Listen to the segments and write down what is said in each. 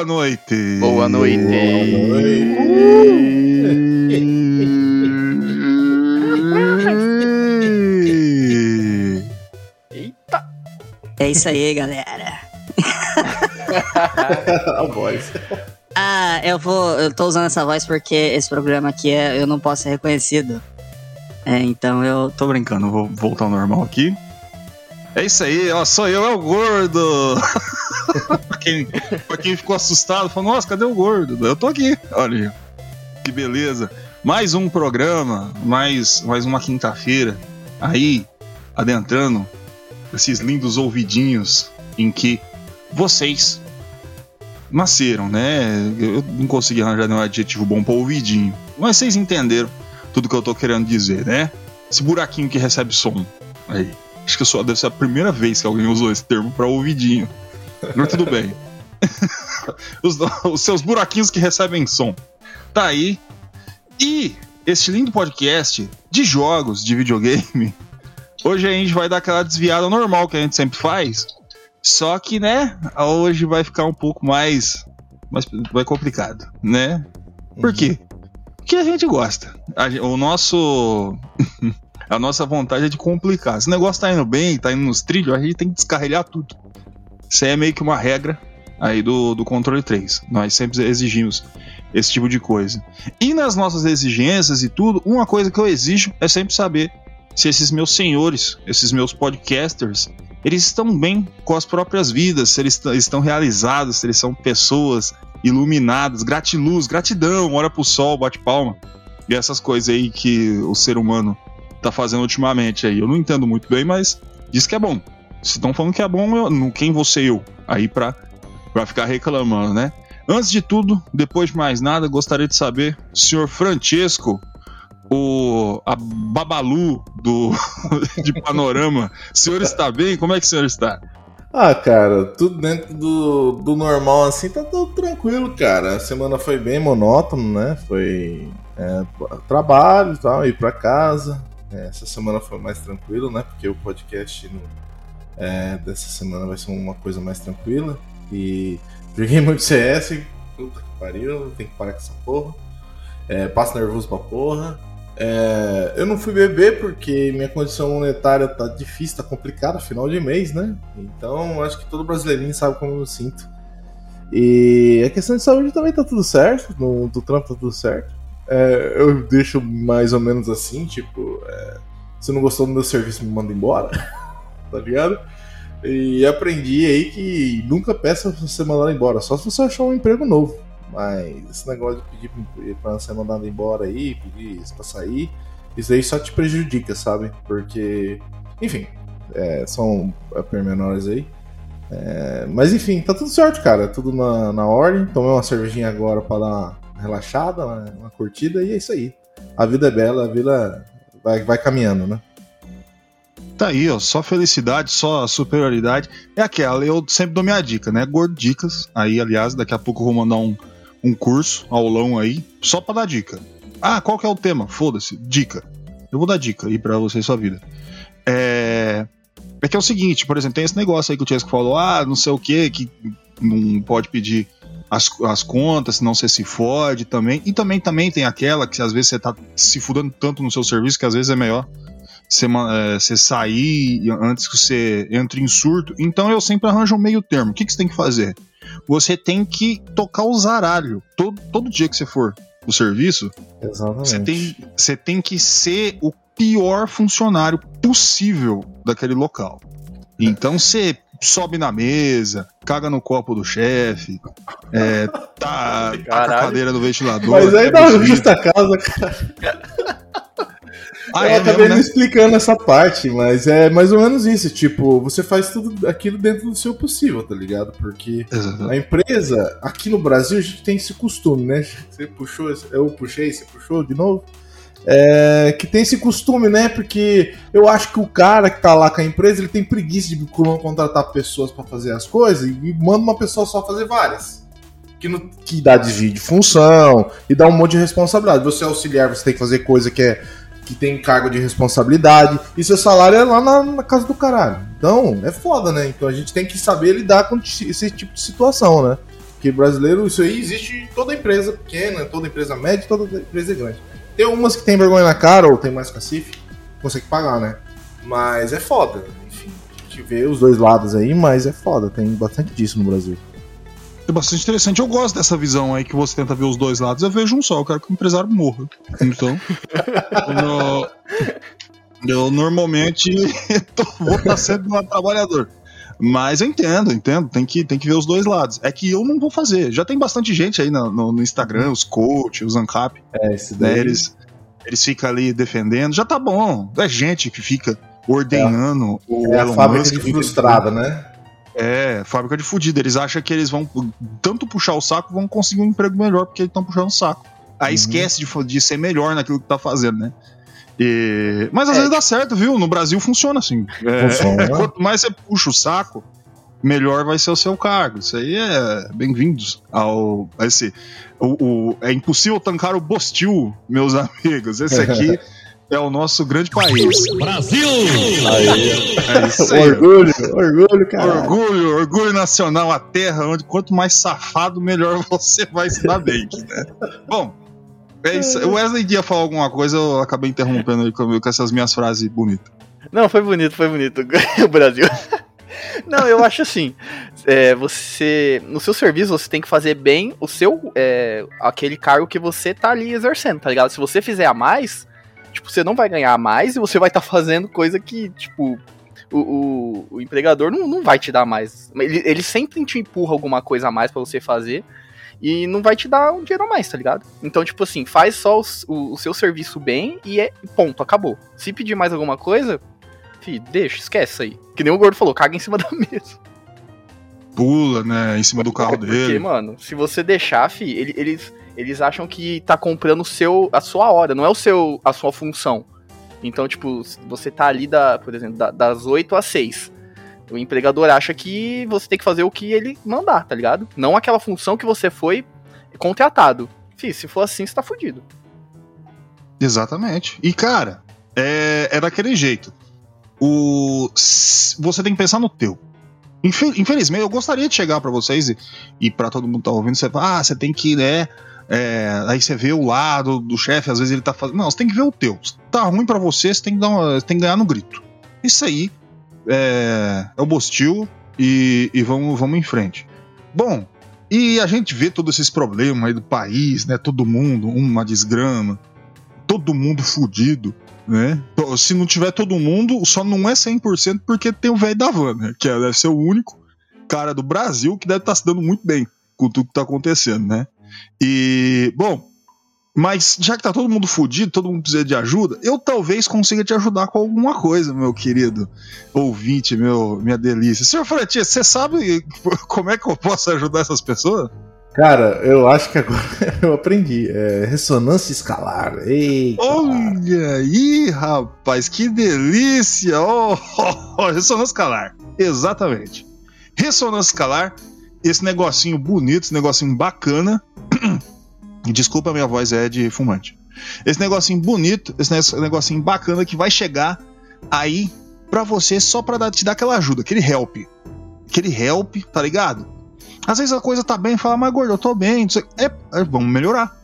Boa noite! Boa noite. Eita! É isso aí, galera. A voz. Ah, eu vou. Eu tô usando essa voz porque esse programa aqui é, eu não posso ser reconhecido. É, então eu. Tô brincando, vou voltar ao normal aqui. É isso aí, ó, sou eu, é o gordo! pra, quem, pra quem ficou assustado, falou, nossa, cadê o gordo? Eu tô aqui, olha, que beleza. Mais um programa, mais, mais uma quinta-feira, aí, adentrando esses lindos ouvidinhos em que vocês nasceram, né? Eu não consegui arranjar nenhum adjetivo bom pra ouvidinho, mas vocês entenderam tudo que eu tô querendo dizer, né? Esse buraquinho que recebe som, aí. Acho que só deve ser a primeira vez que alguém usou esse termo pra ouvidinho. Mas tudo bem. os, os seus buraquinhos que recebem som. Tá aí. E este lindo podcast de jogos de videogame. Hoje a gente vai dar aquela desviada normal que a gente sempre faz. Só que, né, hoje vai ficar um pouco mais. mais vai complicado, né? Por quê? Porque a gente gosta. A o nosso. a nossa vontade é de complicar. Se o negócio tá indo bem, tá indo nos trilhos, a gente tem que descarrilhar tudo. Isso aí é meio que uma regra aí do, do controle 3. Nós sempre exigimos esse tipo de coisa. E nas nossas exigências e tudo, uma coisa que eu exijo é sempre saber se esses meus senhores, esses meus podcasters, eles estão bem com as próprias vidas, se eles estão realizados, se eles são pessoas iluminadas, gratiluz, gratidão, olha pro sol, bate palma. E essas coisas aí que o ser humano tá fazendo ultimamente aí. Eu não entendo muito bem, mas diz que é bom. Se estão falando que é bom, eu, não- quem ser eu? Aí pra, pra ficar reclamando, né? Antes de tudo, depois de mais nada, gostaria de saber, senhor Francesco, o a Babalu do de Panorama, o senhor está bem? Como é que o senhor está? Ah, cara, tudo dentro do, do normal assim, tá tudo tranquilo, cara. A semana foi bem monótono, né? Foi é, trabalho e tal, ir pra casa. É, essa semana foi mais tranquilo, né? Porque o podcast no- é, dessa semana vai ser uma coisa mais tranquila. E joguei muito CS, puta que pariu, tem que parar com essa porra. É, passo nervoso pra porra. É, eu não fui beber porque minha condição monetária tá difícil, tá complicada, final de mês, né? Então acho que todo brasileirinho sabe como eu sinto. E a questão de saúde também tá tudo certo, no, do trampo tá tudo certo. É, eu deixo mais ou menos assim, tipo, é, se não gostou do meu serviço, me manda embora, tá ligado? E aprendi aí que nunca peça pra você mandar embora, só se você achar um emprego novo. Mas esse negócio de pedir pra ser mandado embora aí, pedir pra sair, isso aí só te prejudica, sabe? Porque, enfim, é, são pormenores aí. É, mas enfim, tá tudo certo, cara. Tudo na, na ordem. Tomei uma cervejinha agora pra dar uma relaxada, uma, uma curtida, e é isso aí. A vida é bela, a vida vai, vai caminhando, né? Tá aí, ó, só felicidade, só superioridade. É aquela, eu sempre dou minha dica, né? Gordo Dicas. Aí, aliás, daqui a pouco eu vou mandar um, um curso, aulão aí, só pra dar dica. Ah, qual que é o tema? Foda-se, dica. Eu vou dar dica aí pra você e sua vida. É... é que é o seguinte, por exemplo, tem esse negócio aí que o Tiesco falou, ah, não sei o que, que não pode pedir as, as contas, senão você se fode também. E também, também tem aquela que às vezes você tá se fudendo tanto no seu serviço que às vezes é melhor você, é, você sair antes que você entre em surto. Então eu sempre arranjo um meio termo. O que, que você tem que fazer? Você tem que tocar o zaralho. Todo, todo dia que você for pro serviço, Exatamente. você tem, você tem que ser o pior funcionário possível daquele local. Então você sobe na mesa, caga no copo do chefe, é, tá, tá com a cadeira do ventilador. Mas aí tá dá uma buzinho. justa causa, cara. Ah, eu é acabei mesmo, né? explicando essa parte, mas é mais ou menos isso. Tipo, você faz tudo aquilo dentro do seu possível, tá ligado? Porque Exato. a empresa, aqui no Brasil, a gente tem esse costume, né? Você puxou, eu puxei, você puxou de novo. É, que tem esse costume, né? Porque eu acho que o cara que tá lá com a empresa, ele tem preguiça de contratar pessoas pra fazer as coisas e manda uma pessoa só fazer várias. Que, não- que dá desvio de função e dá um monte de responsabilidade. Você é auxiliar, você tem que fazer coisa que é que tem cargo de responsabilidade e seu salário é lá na, na casa do caralho. Então, é foda, né? Então a gente tem que saber lidar com esse tipo de situação, né? Porque brasileiro, isso aí existe em toda empresa pequena, toda empresa média, toda empresa grande. Tem umas que tem vergonha na cara ou tem mais cacife, consegue pagar, né? Mas é foda. Enfim, a gente vê os dois lados aí, mas é foda. Tem bastante disso no Brasil. É bastante interessante. Eu gosto dessa visão aí que você tenta ver os dois lados. Eu vejo um só, eu quero que o empresário morra. Então. eu, eu normalmente tô- vou estar sempre do trabalhador. Mas eu entendo, entendo. Tem que, tem que ver os dois lados. É que eu não vou fazer. Já tem bastante gente aí no, no- no Instagram, os coach, os ANCAP, É, esse né? daí. Eles, eles ficam ali defendendo. Já tá bom. É gente que fica ordenando o É a Elon fábrica Musk, de fica- frustrada, né? É, fábrica de fudido. Eles acham que eles vão tanto puxar o saco, vão conseguir um emprego melhor porque eles estão puxando o saco. Aí Uhum. esquece de, de ser melhor naquilo que tá fazendo, né? E- Mas às É, vezes dá certo, viu? No Brasil funciona assim. É, Funciona. quanto mais você puxa o saco, melhor vai ser o seu cargo. Isso aí é bem-vindos ao. A esse, o, o- é impossível tancar o Bostil, meus amigos. Esse aqui é o nosso grande país. Aí, É isso aí. orgulho, orgulho, cara. Orgulho, orgulho nacional, a terra onde quanto mais safado, melhor você vai se dar bem. Né? Bom, é isso. O Wesley ia falar alguma coisa, eu acabei interrompendo ele com, com essas minhas frases bonitas. Não, foi bonito, foi bonito. o Brasil. Não, eu acho assim. é, você. No seu serviço, você tem que fazer bem o seu. é, aquele cargo que você tá ali exercendo, tá ligado? Se você fizer a mais, tipo, você não vai ganhar mais e você vai estar fazendo coisa que, tipo. O, o, o empregador não, não vai te dar mais. Ele, ele sempre te empurra alguma coisa a mais pra você fazer e não vai te dar um dinheiro a mais, tá ligado? Então, tipo assim, faz só o, o- o seu serviço bem e é ponto, acabou. Se pedir mais alguma coisa, fi, deixa, esquece aí. Que nem o gordo falou, caga em cima da mesa. Pula, né, em cima do carro Porque, dele. mano, se você deixar, fi, ele- eles, eles acham que tá comprando o seu, a sua hora, não é o seu, a sua função. Então, tipo, você tá ali, da, por exemplo, da- das 8 às 6. O empregador acha que você tem que fazer o que ele mandar, tá ligado? Não aquela função que você foi contratado. Fi, se for assim, você tá fudido. Exatamente. E, cara, é, é daquele jeito. O, você tem que pensar no teu. Infe- Infelizmente, eu gostaria de chegar pra vocês e, e para todo mundo que tá ouvindo, você fala, ah, você tem que, né? É, aí você vê o lado do chefe, às vezes ele tá fazendo. Não, você tem que ver o teu. Se tá ruim pra você, você tem que, dar uma- tem que ganhar no grito. Isso aí é, é o Bostil e, e vamos, vamos em frente. Bom, e a gente vê todos esses problemas aí do país, né? Todo mundo, uma desgrama, todo mundo fudido, né? Se não tiver todo mundo, só não é 100% porque tem o velho da van, né? Que deve ser o único cara do Brasil que deve estar se dando muito bem com tudo que tá acontecendo, né? E, bom, mas já que tá todo mundo fudido, todo mundo precisa de ajuda, eu talvez consiga te ajudar com alguma coisa, meu querido ouvinte, meu, minha delícia. Senhor Fratia, você sabe como é que eu posso ajudar essas pessoas? Cara, eu acho que agora eu aprendi. É ressonância escalar. Eita. Olha aí, rapaz, que delícia! Oh, oh, oh, ressonância escalar. Exatamente. Ressonância escalar, esse negocinho bonito, esse negocinho bacana. Desculpa, minha voz é de fumante. Esse negocinho bonito, esse ne- negocinho bacana que vai chegar aí pra você só pra dar- te dar aquela ajuda, aquele help. Aquele help, tá ligado? Às vezes a coisa tá bem, fala, mas gordo, eu tô bem. É, é, vamos melhorar.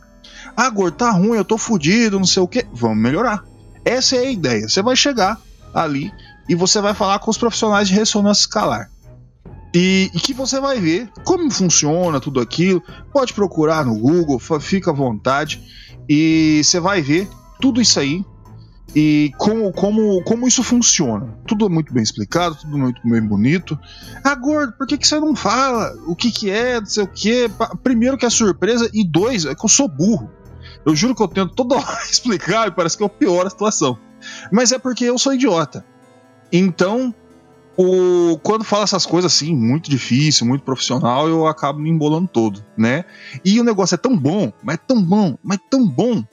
Ah, gordo, tá ruim, eu tô fudido, não sei o que. Vamos melhorar. Essa é a ideia. Você vai chegar ali e você vai falar com os profissionais de ressonância escalar. E, e que você vai ver como funciona tudo aquilo. Pode procurar no Google, fica à vontade. E você vai ver tudo isso aí e como, como, como isso funciona. Tudo é muito bem explicado, tudo muito bem bonito. Ah, gordo, por que, que você não fala o que, que é, não sei o que? Primeiro que é surpresa, e dois, é que eu sou burro. Eu juro que eu tento toda hora explicar e parece que eu pioro a situação. Mas é porque eu sou idiota. Então, o, quando fala essas coisas assim, muito difícil, muito profissional, eu acabo me embolando todo, né? E o negócio é tão bom, mas tão bom, mas tão bom,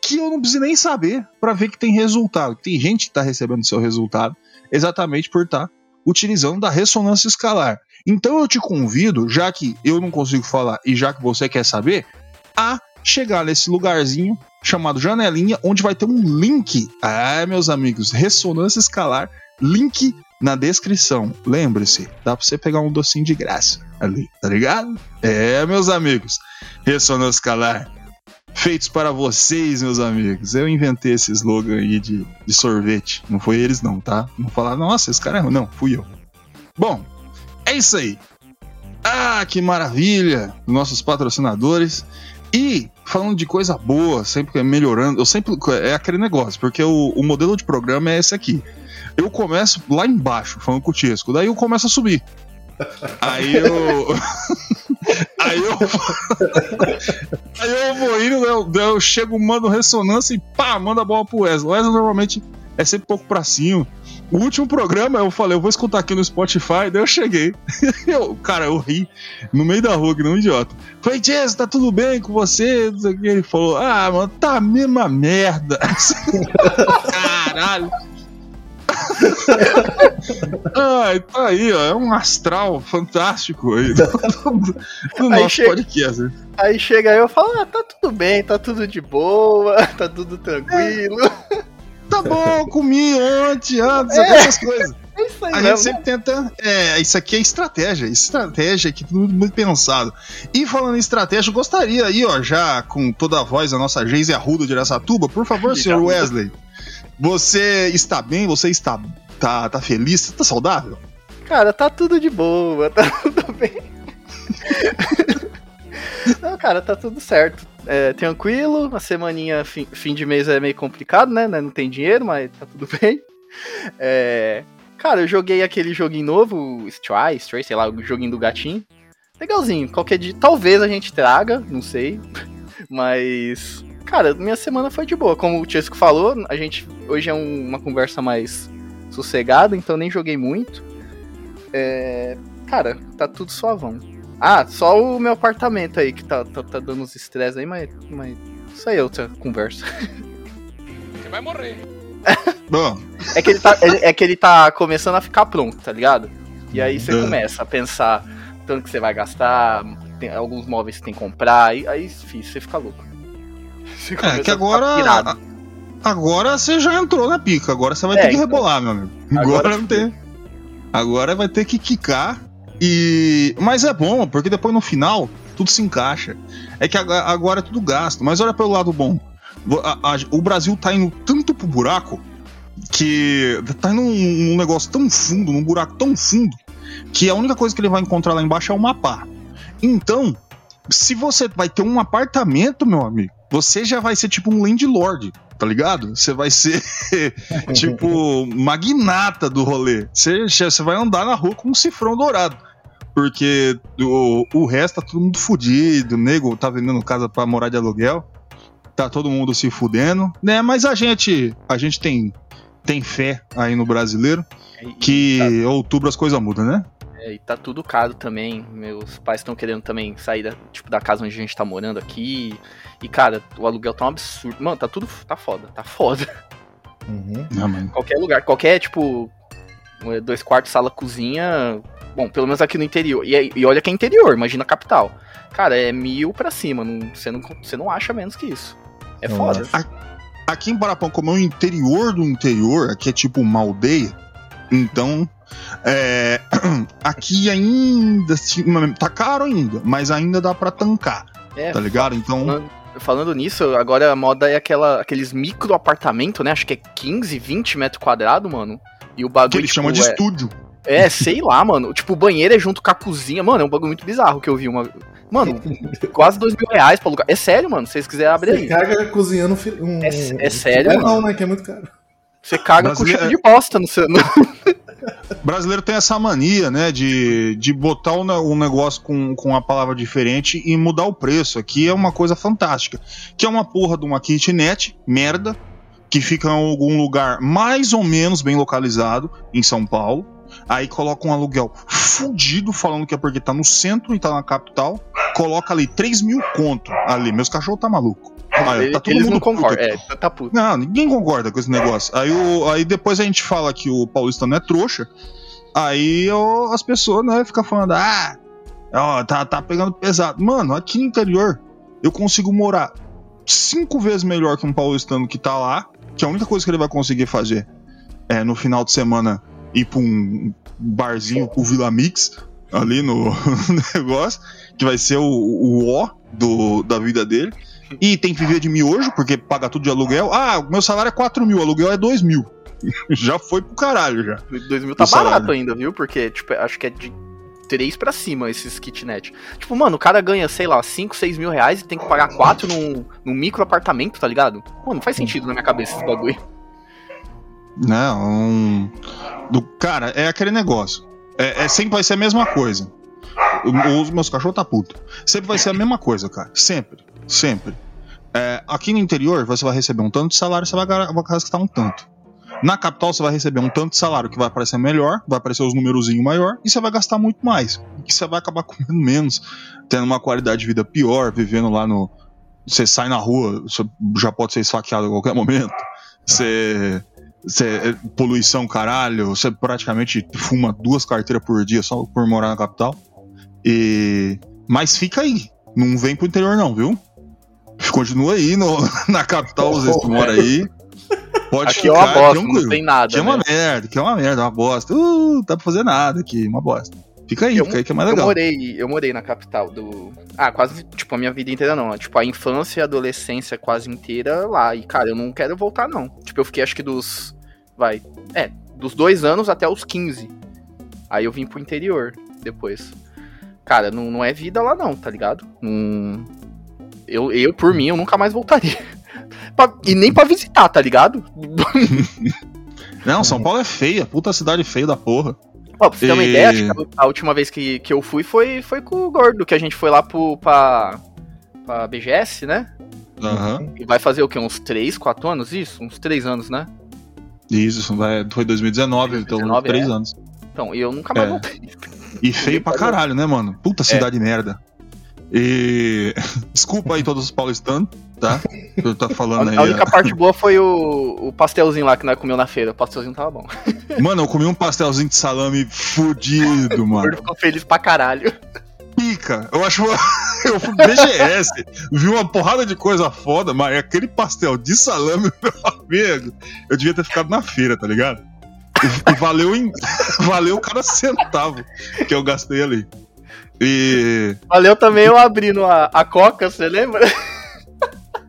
que eu não preciso nem saber para ver que tem resultado. Tem gente que tá recebendo seu resultado exatamente por estar utilizando da ressonância escalar. Então eu te convido, já que eu não consigo falar e já que você quer saber, a chegar nesse lugarzinho chamado janelinha, onde vai ter um link. Ah, meus amigos, ressonância escalar, link na descrição. Lembre-se, dá pra você pegar um docinho de graça ali, tá ligado? É, meus amigos, ressonância escalar. Feitos para vocês, meus amigos. Eu inventei esse slogan aí de, de sorvete. Não foi eles, não, tá? Não falar, nossa, esse cara é. Não, fui eu. Bom, é isso aí. Ah, que maravilha! Nossos patrocinadores. E falando de coisa boa, sempre melhorando, eu sempre. É aquele negócio, porque o, o modelo de programa é esse aqui. Eu começo lá embaixo, falando com o Tiesco, daí eu começo a subir. Aí eu. aí eu. aí eu vou indo, eu, eu chego, mando ressonância e pá, manda a bola pro Wesley. O Wesley normalmente é sempre pouco pra cima. O último programa eu falei, eu vou escutar aqui no Spotify, daí eu cheguei. eu, cara, eu ri no meio da rua, que não um idiota. Falei, Jess, tá tudo bem com você? Ele falou, ah, mano, tá a mesma merda. Caralho. Ai, tá aí, ó. É um astral fantástico aí do Aí nosso chega- podcast. Aí chega eu e falo, ah, tá tudo bem, tá tudo de boa, tá tudo tranquilo. Tá bom, comi ontem, antes, É. essas coisas. É isso aí A gente sempre tenta. É, isso aqui é estratégia. Estratégia aqui, tudo muito pensado. E falando em estratégia, eu gostaria aí, ó, já com toda a voz da nossa Geise Arruda de Aracatuba, por favor, senhor. Wesley. Você está bem? Você está. Tá, tá feliz? Tá saudável? Cara, tá tudo de boa, tá tudo bem. Não, cara, tá tudo certo. É, tranquilo, a semaninha, fim, fim de mês é meio complicado, né? Não tem dinheiro, mas tá tudo bem. É, cara, eu joguei aquele joguinho novo, Stray, Stray, sei lá, o joguinho do gatinho. Legalzinho, qualquer dia. Talvez a gente traga, não sei. Mas. Cara, minha semana foi de boa. Como o Chesco falou, a gente. Hoje é um- uma conversa mais sossegada, então nem joguei muito. É, cara, tá tudo suavão. Ah, só o meu apartamento aí que tá, tá, tá dando uns estresse aí, mas, mas isso aí é outra conversa. Bom, É que ele tá, ele- é que ele tá começando a ficar pronto, tá ligado? E aí você É. começa a pensar tanto que você vai gastar, tem alguns móveis que você tem que comprar, aí, aí filho, você fica louco. É que agora. Agora você já entrou na pica. Agora você vai É, ter que então. rebolar, meu amigo. Agora, Agora não tem. Agora vai ter que quicar. E. Mas é bom, porque depois no final tudo se encaixa. É que agora é tudo gasto. Mas olha pelo lado bom. O Brasil tá indo tanto pro buraco que tá indo num, num negócio tão fundo, num buraco tão fundo, que a única coisa que ele vai encontrar lá embaixo é o mapa. Então, se você vai ter um apartamento, meu amigo, você já vai ser tipo um landlord, tá ligado? Você vai ser tipo magnata do rolê. Você, você vai andar na rua com um cifrão dourado. Porque o, o resto tá todo mundo fudido, o nego tá vendendo casa pra morar de aluguel. Tá todo mundo se fudendo, né? Mas a gente, a gente tem, tem fé aí no brasileiro e que outubro as coisas mudam, né? É, e tá tudo caro também. Meus pais estão querendo também sair da, tipo, da casa onde a gente tá morando aqui. E, cara, o aluguel tá um absurdo. Mano, tá tudo. Tá foda, tá foda. Uhum. Não, mano. Qualquer lugar, qualquer, tipo, um, dois quartos, sala, cozinha. Bom, pelo menos aqui no interior. E, é- e olha que é interior, imagina a capital. Cara, é mil pra cima. Não, você, não, você não acha menos que isso. É Não foda. Aqui em Parapão, como é o interior do interior, aqui é tipo uma aldeia, então é, aqui ainda tá caro ainda, mas ainda dá pra tancar, É, tá ligado? Então, Falando, falando nisso, agora a moda é aquela, aqueles micro apartamento, né? Acho que é 15, 20 metros quadrados, mano. E o que bagulho. eles tipo, chamam de é, estúdio. é, sei lá, mano. Tipo, o banheiro é junto com a cozinha. Mano, é um bagulho muito bizarro que eu vi uma. Mano, quase dois mil reais pra alugar. É sério, mano. Se vocês quiserem abrir Você aí. caga cozinhando um. É- é sério, É mano? não, né? Que é muito caro. Você caga com Brasileiro- cheiro de bosta no seu. brasileiro tem essa mania, né, de, de botar ne- um negócio com, com uma palavra diferente e mudar o preço. Aqui é uma coisa fantástica. Que é uma porra de uma kitnet, merda, que fica em algum lugar mais ou menos bem localizado em São Paulo. Aí coloca um aluguel fudido, falando que é porque tá no centro e tá na capital. Coloca ali 3 mil conto ali. Meus cachorros tá maluco. Ele- tá todo mundo aqui. É, tá- tá. Não, ninguém concorda com esse negócio. Aí, o, aí depois a gente fala que o paulistano é trouxa. Aí as pessoas, né, ficam falando, ah, ó, tá, tá pegando pesado. Mano, aqui no interior eu consigo morar cinco vezes melhor que um paulistano que tá lá. Que a única coisa que ele vai conseguir fazer é no final de semana ir pra um barzinho, o Vila Mix, ali no negócio, que vai ser o, o ó do, da vida dele. E tem que viver de miojo, porque paga tudo de aluguel. Ah, o meu salário é 4 mil, o aluguel é 2 mil. já foi pro caralho, já. 2000 tá O salário. barato ainda, viu? Porque, tipo, acho que é de 3 pra cima esses kitnet. Tipo, mano, o cara ganha, sei lá, 5, 6 mil reais e tem que pagar 4 num, num micro apartamento, tá ligado? Mano, não faz sentido na minha cabeça esse bagulho. Não, um... do, cara, é aquele negócio. É, é- sempre vai ser a mesma coisa. Os meus cachorros tá puto. Sempre vai ser a mesma coisa, cara. Sempre. Sempre. É, aqui no interior, você vai receber um tanto de salário, você vai ga- vai gastar um tanto. Na capital, você vai receber um tanto de salário que vai aparecer melhor, vai aparecer os numerozinhos maior, e você vai gastar muito mais. E você vai acabar comendo menos, tendo uma qualidade de vida pior, vivendo lá no. Você sai na rua, você já pode ser esfaqueado a qualquer momento. Você. Você, é, poluição, caralho. Você praticamente fuma duas carteiras por dia só por morar na capital. E. Mas fica aí. Não vem pro interior, não, viu? Continua aí no- na capital, vocês que moram aí. Pode Aqui é ficar uma bosta, tranquilo. não tem nada. Aqui é uma né? merda, aqui é uma merda, uma bosta. Uh, dá pra fazer nada aqui, uma bosta. Fica aí, Eu- fica aí que é mais Eu legal. morei, eu morei na capital do. Ah, quase, tipo, a minha vida inteira não. né? Tipo, a infância e a adolescência quase inteira lá. E, cara, eu não quero voltar, não. Tipo, eu fiquei acho que dos. Vai. É, dos dois anos até os 15. Aí eu vim pro interior depois. Cara, não, não é vida lá, não, tá ligado? Não. Eu, eu, por mim, eu nunca mais voltaria. E nem pra visitar, tá ligado? Não, São Paulo é feia, puta cidade feia da porra. Ó, pra você ter uma E- ideia, acho que a última vez que, que eu fui foi, foi com o Gordo, que a gente foi lá pro, pra, pra BGS, né? Aham. E vai fazer o quê? Uns 3, 4 anos isso? Uns 3 anos, né? Isso, vai, foi 2019, então 2019, três é. anos. Então, e eu nunca mais É. voltei. E feio pra caralho, né, mano? Puta cidade merda. E. Desculpa aí todos os paulistanos, tá? Eu tô falando aí. a única parte boa foi o, o pastelzinho lá que nós comeu na feira. O pastelzinho tava bom. Mano, eu comi um pastelzinho de salame fudido, O mano. Gordo ficou feliz pra caralho. Pica. Eu acho. Eu fui BGS, vi uma porrada de coisa foda, mas aquele pastel de salame, meu amigo, eu devia ter ficado na feira, tá ligado? E, valeu, em, valeu cada centavo que eu gastei ali. E. Valeu também eu abrindo a, a coca, você lembra?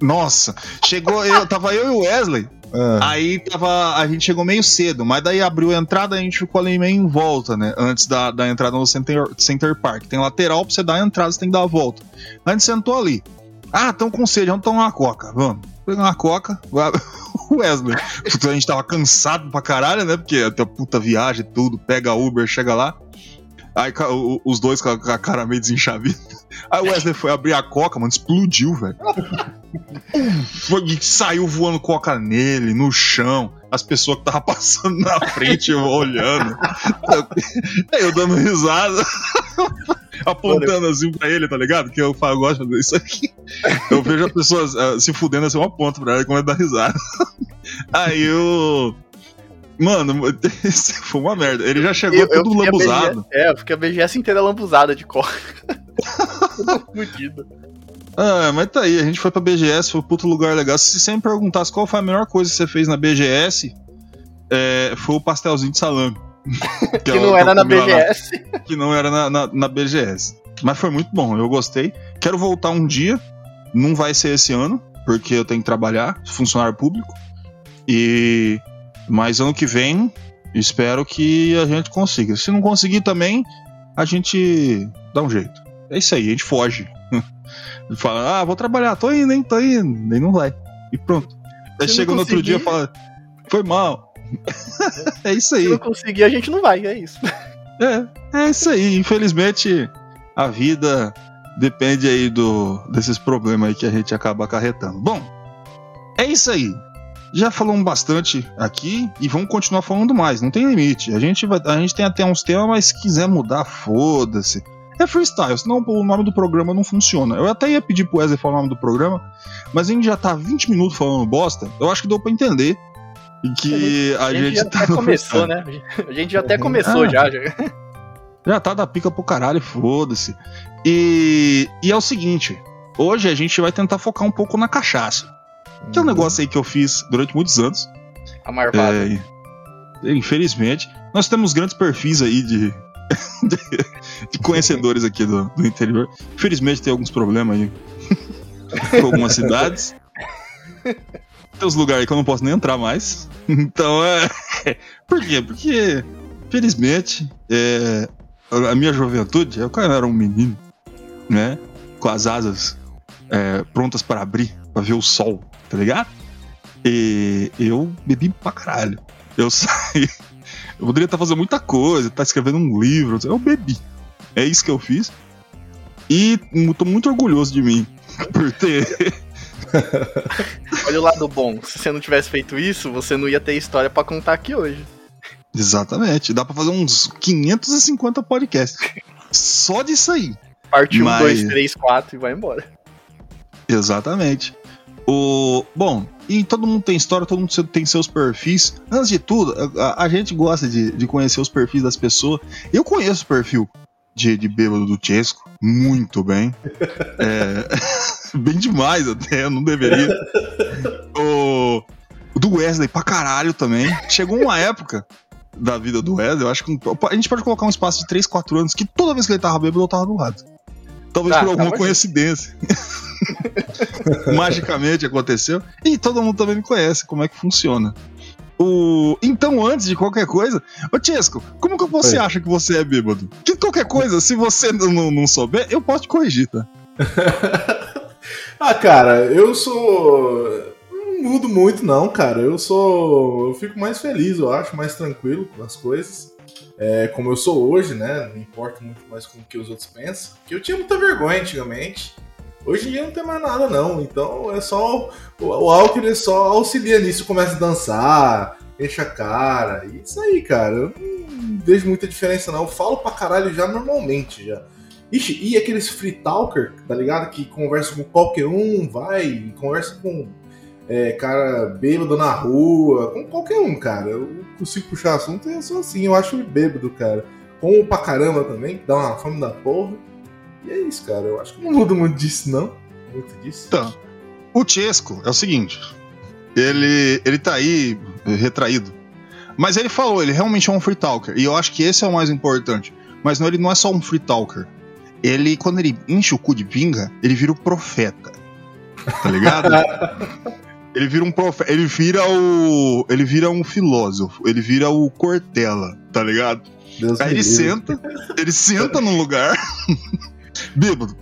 Nossa, chegou eu, tava eu e o Wesley. Ah, Aí tava, a gente chegou meio cedo, mas daí abriu a entrada a gente ficou ali meio em volta, né? Antes da, da entrada no Center, Center Park. Tem lateral pra você dar a entrada, você tem que dar a volta. A gente sentou ali. Ah, tão com sede, vamos tomar uma coca. Vamos. Pegar uma coca. O Wesley. Puta, A gente tava cansado pra caralho, né? Porque até puta viagem e tudo. Pega Uber, chega lá. Aí os dois com a, cara meio desenxavida. Aí o Wesley foi abrir a coca, mano, explodiu, velho. Saiu voando coca nele, no chão. As pessoas que estavam passando na frente eu olhando. Aí eu dando risada. apontando assim pra ele, tá ligado? Que eu falo, eu gosto de fazer isso aqui. Eu vejo as pessoas ah, se fudendo assim, eu aponto pra ela e começo a dar risada. Aí eu. Mano, foi uma merda. Ele já chegou todo fiquei a lambuzado. BGS É, eu fiquei a BGS inteira lambuzada de. Tudo fudido. Ah, mas tá aí, a gente foi pra BGS, foi um puto lugar legal. Se você me perguntasse qual foi a melhor coisa que você fez na BGS, é, foi o pastelzinho de salame. Que, é o não era na BGS. que não era na, na, na BGS. Mas foi muito bom, eu gostei. Quero voltar um dia, não vai ser esse ano, porque eu tenho que trabalhar, funcionário público. E mas ano que vem, espero que a gente consiga. Se não conseguir também, a gente dá um jeito. É isso aí, a gente foge. Fala, ah, vou trabalhar, tô indo, hein, tô indo. Nem não vai. E pronto. Aí Se chega no outro dia e fala, foi mal. é isso Se aí. não conseguir, a gente não vai, é isso. É, é isso aí. Infelizmente, a vida depende aí do, desses problemas aí que a gente acaba acarretando. Bom, é isso aí. já falamos bastante aqui e vamos continuar falando mais, não tem limite. A gente, vai, a gente tem até uns temas, mas se quiser mudar, foda-se. É freestyle, senão o nome do programa não funciona. Eu até ia pedir pro Wesley falar o nome do programa, mas a gente já tá 20 minutos falando bosta. Eu acho que deu pra entender. E que a, A gente, gente, já tá até começou, freestyle. né? A gente já até começou Ah. já, já. Já tá da pica pro caralho, foda-se. E, e é o seguinte: hoje a gente vai tentar focar um pouco na cachaça. Que é um negócio aí que eu fiz durante muitos anos. A Marvada. É, infelizmente, nós temos grandes perfis aí de, de conhecedores aqui do, do interior. Infelizmente tem alguns problemas aí com algumas cidades. Tem uns lugares que eu não posso nem entrar mais. Então é. Por quê? Porque, felizmente, é, a minha juventude, eu eu era um menino, né? Com as asas é, prontas para abrir, para ver o sol, tá ligado? E eu bebi pra caralho. Eu saí. Eu poderia estar fazendo muita coisa, estar escrevendo um livro. Eu bebi. É isso que eu fiz. E tô muito orgulhoso de mim por ter. Olha o lado bom. Se você não tivesse feito isso, você não ia ter história pra contar aqui hoje. Exatamente. Dá pra fazer uns 550 podcasts. Só disso aí. Parte 1, Mas- 2, 3, 4 e vai embora. Exatamente. O, bom, e todo mundo tem história, todo mundo tem seus perfis. Antes de tudo, a, a gente gosta de, de conhecer os perfis das pessoas. Eu conheço o perfil de, de bêbado do Chesco muito bem. É, bem demais até, eu não deveria. O, o do Wesley pra caralho também. Chegou uma época da vida do Wesley, eu acho que a gente pode colocar um espaço de 3, 4 anos que toda vez que ele tava bêbado eu tava do lado. Talvez Ah, por alguma coincidência. Magicamente aconteceu. E todo mundo também me conhece como é que funciona. O... Então, antes de qualquer coisa, ô Tiesco, como que você Oi. acha que você é bêbado? Que qualquer coisa, se você não, não- souber, eu posso te corrigir, tá? Ah, cara, eu sou. Não mudo muito, não, cara. Eu sou. Eu fico mais feliz, eu acho, mais tranquilo com as coisas. É, como eu sou hoje, né? Não importa muito mais com o que os outros pensam. Que eu tinha muita vergonha antigamente. Hoje em dia não tem mais nada, não. Então é só. O, álcool ele só auxilia nisso. Começa a dançar, enche a cara. e Isso aí, cara. Eu não vejo muita diferença, não. Eu falo pra caralho já normalmente já. Ixi, e aqueles free talker, tá ligado? Que conversa com qualquer um, vai, conversa com é, cara bêbado na rua, com qualquer um, cara. Eu consigo puxar assunto e eu sou assim, eu acho bêbado, cara. Como pra caramba também, que dá uma fome da porra. E é isso, cara. Eu acho que não muda muito disso, não. Muito disso. Então, o Chesco é o seguinte: ele, ele tá aí eh, retraído. Mas ele falou, ele realmente é um free talker. E eu acho que esse é o mais importante. Mas não, ele não é só um free talker. Ele, quando ele enche o cu de pinga, ele vira o profeta. Tá ligado? ele vira um profeta. Ele vira o. Ele vira um filósofo. Ele vira o Cortella, tá ligado? Deus Aí ele livre. senta, ele senta num lugar, bêbado,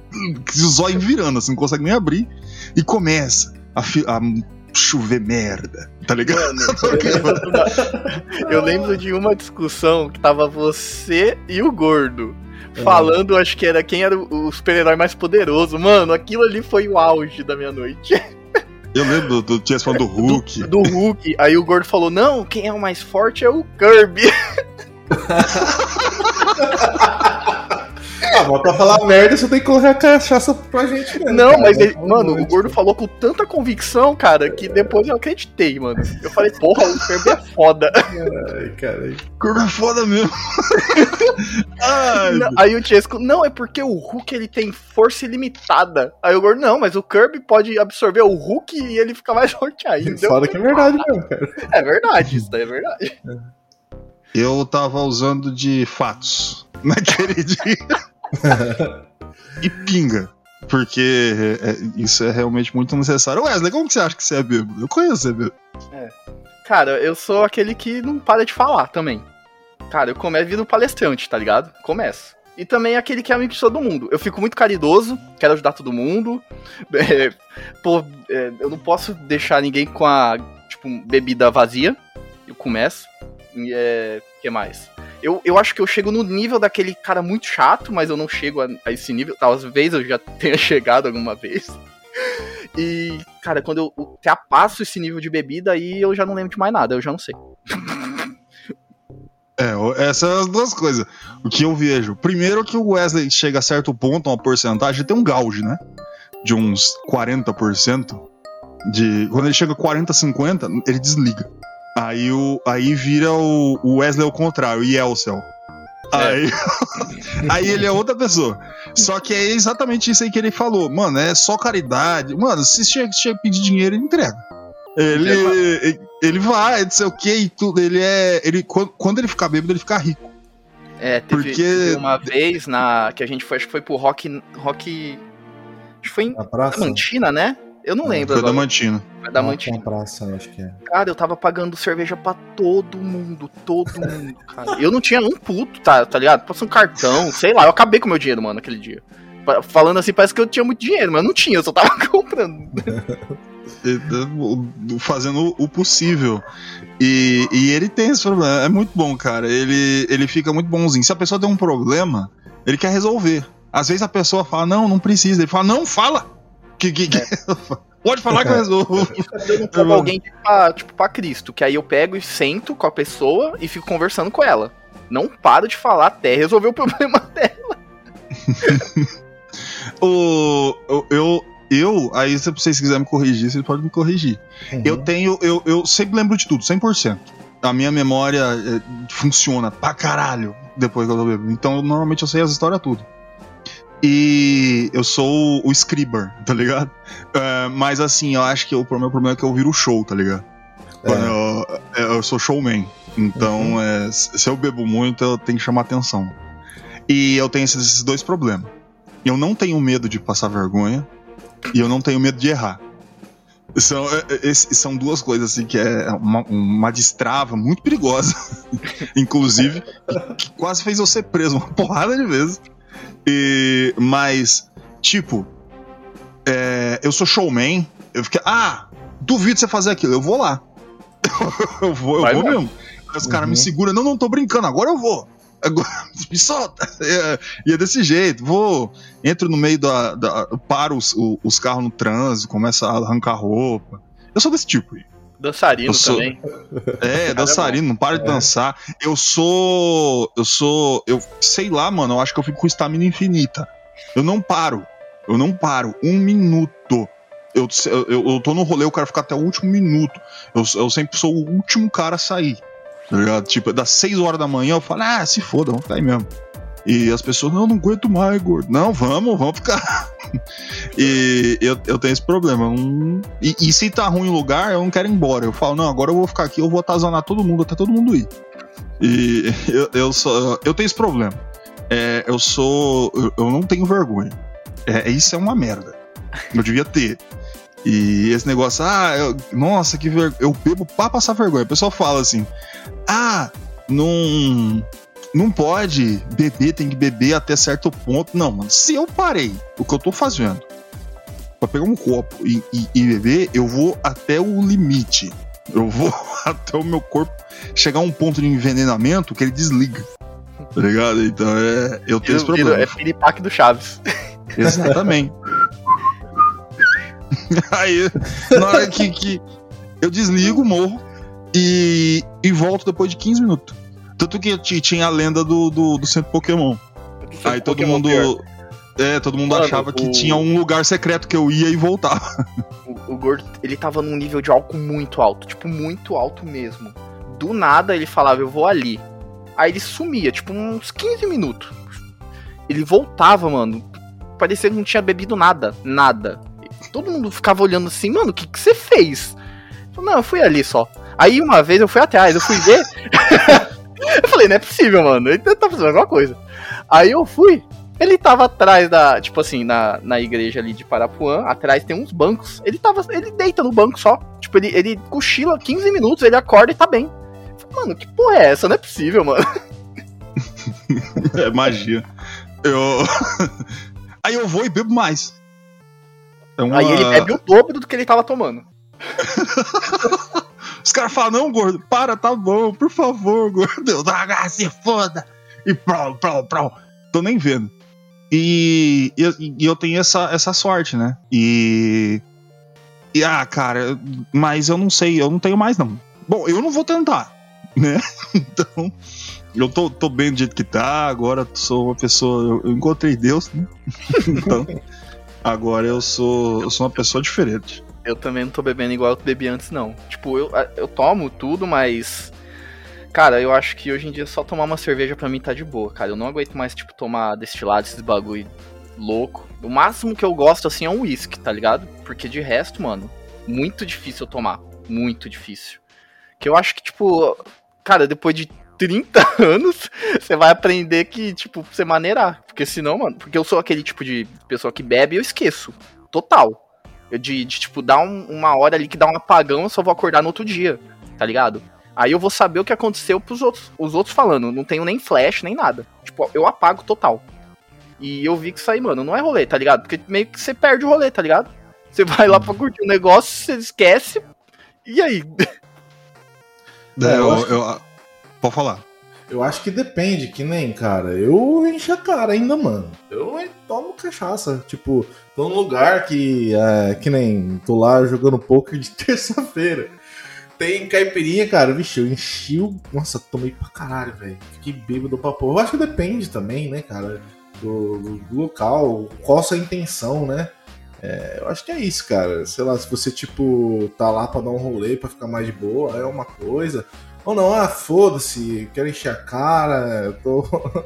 os olhos virando, assim, não consegue nem abrir, e começa a, a chover merda, tá ligado? Eu lembro de uma discussão que tava você e o gordo. Falando, acho que era quem era o o super-herói mais poderoso. Mano, aquilo ali foi o auge da minha noite. Eu lembro do, do Chess falando do Hulk. Do Hulk. Aí o gordo falou: Não, quem é o mais forte é o Kirby. Ah, mas pra falar merda, você tem que colocar cachaça pra gente mesmo. Não, cara. mas ele, mano, o gordo falou com tanta convicção, cara, que depois eu acreditei, mano. Eu falei, porra, o Kirby é foda. Ai, cara. Curva é foda mesmo. Ai, Não, aí o Chesco, não, é porque o Hulk ele tem força ilimitada. Aí o gordo, não, mas o Kirby pode absorver o Hulk e ele fica mais forte ainda. Foda que é verdade mesmo, cara. É verdade, isso daí é verdade. eu tava usando de fatos naquele dia. e pinga. Porque é, é, isso é realmente muito necessário. Wesley, como que você acha que você é bêbado? Eu conheço você bêbado. Cara, eu sou aquele que não para de falar também. Cara, eu começo vindo palestrante, tá ligado? Começo. E também aquele que é amigo de todo mundo. Eu fico muito caridoso, quero ajudar todo mundo. É, pô, é, eu não posso deixar ninguém com a, tipo, bebida vazia. Eu começo. É. que mais? Eu, eu acho que eu chego no nível daquele cara muito chato, mas eu não chego a, a esse nível. Talvez eu já tenha chegado alguma vez. E, cara, quando eu ultrapasso esse nível de bebida, aí eu já não lembro de mais nada, eu já não sei. É, essas são as duas coisas. O que eu vejo. Primeiro que o Wesley chega a certo ponto, uma porcentagem, tem um gauge, né? De uns 40%. De, quando ele chega a 40, 50, ele desliga. Aí, o, aí vira o, o Wesley ao contrário, o Yelcel. Aí, aí ele é outra pessoa. Só que é exatamente isso aí que ele falou. Mano, é só caridade. Mano, se chega, chega a pedir dinheiro, ele entrega. Ele, ele, ele vai, não sei o que e tudo. Ele é. Ele, quando, quando ele ficar bêbado, ele fica rico. É, teve, Porque- teve uma vez na que a gente foi, acho que foi pro Rock. Rock. Acho que foi em Na praça? Diamantina, né? Eu não É, lembro Foi da agora. Mantina. Foi da Na Mantina. praça, eu acho que é. Cara, eu tava pagando cerveja pra todo mundo, todo mundo, cara. Eu não tinha um puto, tá, tá ligado? Passou um cartão, sei lá, eu acabei com o meu dinheiro, mano, aquele dia. Falando assim, parece que eu tinha muito dinheiro, mas eu não tinha, eu só tava comprando. Fazendo o possível. E, e ele tem esse problema. É muito bom, cara. Ele, ele fica muito bonzinho. Se a pessoa tem um problema, ele quer resolver. Às vezes a pessoa fala, não, não precisa. Ele fala, não, fala. Que, que, que- Pode falar que eu resolvo. Eu como alguém tipo pra, tipo, pra Cristo, que aí eu pego e sento com a pessoa e fico conversando com ela. Não paro de falar até resolver o problema dela. o, eu, eu, aí se vocês quiserem me corrigir, vocês podem me corrigir. Uhum. Eu tenho, eu, eu sempre lembro de tudo, 100%. A minha memória é, funciona pra caralho depois que eu tô bebendo. Então, normalmente eu sei as histórias tudo. E eu sou o Scriber, tá ligado? É, mas assim, eu acho que o meu problema é que eu viro show, tá ligado? Quando eu, eu sou showman. Então, é, se eu bebo muito, eu tenho que chamar atenção. E eu tenho esses, dois problemas. Eu não tenho medo de passar vergonha e eu não tenho medo de errar. São, é, é, são duas coisas assim que é uma, uma destrava muito perigosa, inclusive, que quase fez eu ser preso uma porrada de vezes. E, mas, tipo, é, eu sou showman, eu fiquei, ah, duvido você fazer aquilo, eu vou lá. eu vou, eu Vai vou mesmo. mesmo. Aí os caras Uhum. me seguram, não, não tô brincando, agora eu vou. Agora, me solta. É, e é desse jeito, vou, entro no meio da. da paro os, os carros no trânsito, começo a arrancar roupa. Eu sou desse tipo. Dançarino Eu sou- também. É, dançarino, não para de É. dançar. Eu sou. Eu sou. Eu sei lá, mano, eu acho que eu fico com estamina infinita. Eu não paro. Eu não paro. Um minuto. Eu, eu, eu tô no rolê, eu quero ficar até o último minuto. Eu, eu sempre sou o último cara a sair. Tá ligado? Tipo, das 6 horas da manhã eu falo, ah, se foda, vamos ficar aí mesmo. E as pessoas, não, não aguento mais, gordo. Não, vamos, vamos ficar. e eu, eu tenho esse problema. não- E, e se tá ruim o lugar, eu não quero ir embora. Eu falo, não, agora eu vou ficar aqui, eu vou atazanar todo mundo até todo mundo ir. E eu, eu, sou, eu tenho esse problema. É, eu sou. Eu, eu não tenho vergonha. É, isso é uma merda. Eu devia ter. E esse negócio, ah, eu- nossa, que vergonha. Eu bebo pra passar vergonha. O pessoal fala assim, ah, não. Não pode beber, tem que beber até certo ponto. Não, mano, se eu parei o que eu tô fazendo pra pegar um copo e, e- e beber, eu vou até o limite. Eu vou até o meu corpo chegar a um ponto de envenenamento que ele desliga. Tá ligado? Então é. Eu tenho esse problema. É piripaque do Chaves. Exatamente. Aí, na hora que, que eu desligo, morro e, e volto depois de 15 minutos. Tanto que ti- tinha a lenda do, do, do centro Pokémon. Aí todo Pokémon mundo. pior. É, todo mundo Mano, achava que o- tinha um lugar secreto que eu ia e voltava. O, o gordo, ele tava num nível de álcool muito alto, tipo, muito alto mesmo. Do nada ele falava, eu vou ali. Aí ele sumia, tipo, uns 15 minutos. Ele voltava, mano. Parecia que não tinha bebido nada. Nada. Todo mundo ficava olhando assim, mano, o que, que você fez? Eu falei, não, eu fui ali só. Aí uma vez eu fui atrás, eu fui ver. eu falei, não é possível, mano. Ele tá fazendo alguma coisa. Aí eu fui. Ele tava atrás da, tipo assim, na, na igreja ali de Parapuã, atrás tem uns bancos. Ele tava, ele deita no banco só. Tipo, ele, ele cochila 15 minutos, ele acorda e tá bem. Falei, Mano, que porra é essa? Não é possível, mano. É magia. Eu. Aí eu vou e bebo mais. É uma- Aí ele bebe o dobro do que ele tava tomando. Os caras falam, não, gordo, para, tá bom, por favor, gordo. Eu, ah, se foda. E prau, prau, prau. Tô nem vendo. E, e, e eu tenho essa, essa sorte, né? E. E, ah, cara, mas eu não sei, eu não tenho mais, não. Bom, eu não vou tentar, né? Então, eu tô, tô bem do jeito que tá, agora sou uma pessoa. Eu, eu encontrei Deus, né? Então, agora eu sou, eu sou uma pessoa diferente. Eu também não tô bebendo igual eu bebi antes, não. Tipo, eu, eu tomo tudo, mas. Cara, eu acho que hoje em dia só tomar uma cerveja pra mim tá de boa, cara. Eu não aguento mais, tipo, tomar destilado, esses bagulho louco. O máximo que eu gosto, assim, é um whisky, tá ligado? Porque de resto, mano, muito difícil eu tomar. Muito difícil. Que eu acho que, tipo, cara, depois de 30 anos, você vai aprender que, tipo, você maneirar. Porque senão, mano, porque eu sou aquele tipo de pessoa que bebe e eu esqueço. Total. De, de tipo, dar um- uma hora ali que dá um apagão, eu só vou acordar no outro dia, tá ligado? Aí eu vou saber o que aconteceu pros outros, os outros falando. Não tenho nem flash, nem nada. Tipo, eu apago total. E eu vi que isso aí, mano, não é rolê, tá ligado? Porque meio que você perde o rolê, tá ligado? Você vai lá pra curtir o negócio, você esquece. E aí? É, É, eu eu, eu- pode falar. Eu acho que depende, que nem, cara. Eu encho a cara ainda, mano. Eu tomo cachaça. Tipo, tô num lugar que, é, que nem, tô lá jogando poker de terça-feira. Tem caipirinha, cara. Vixe, eu enchi o. Nossa, tomei pra caralho, velho. Fiquei bêbado pra porra. Eu acho que depende também, né, cara, do, do- local, qual a sua intenção, né? É, eu acho que é isso, cara. Sei lá, se você, tipo, tá lá pra dar um rolê, pra ficar mais de boa, é uma coisa. Ou não, ah, foda-se, quero encher a cara, eu tô,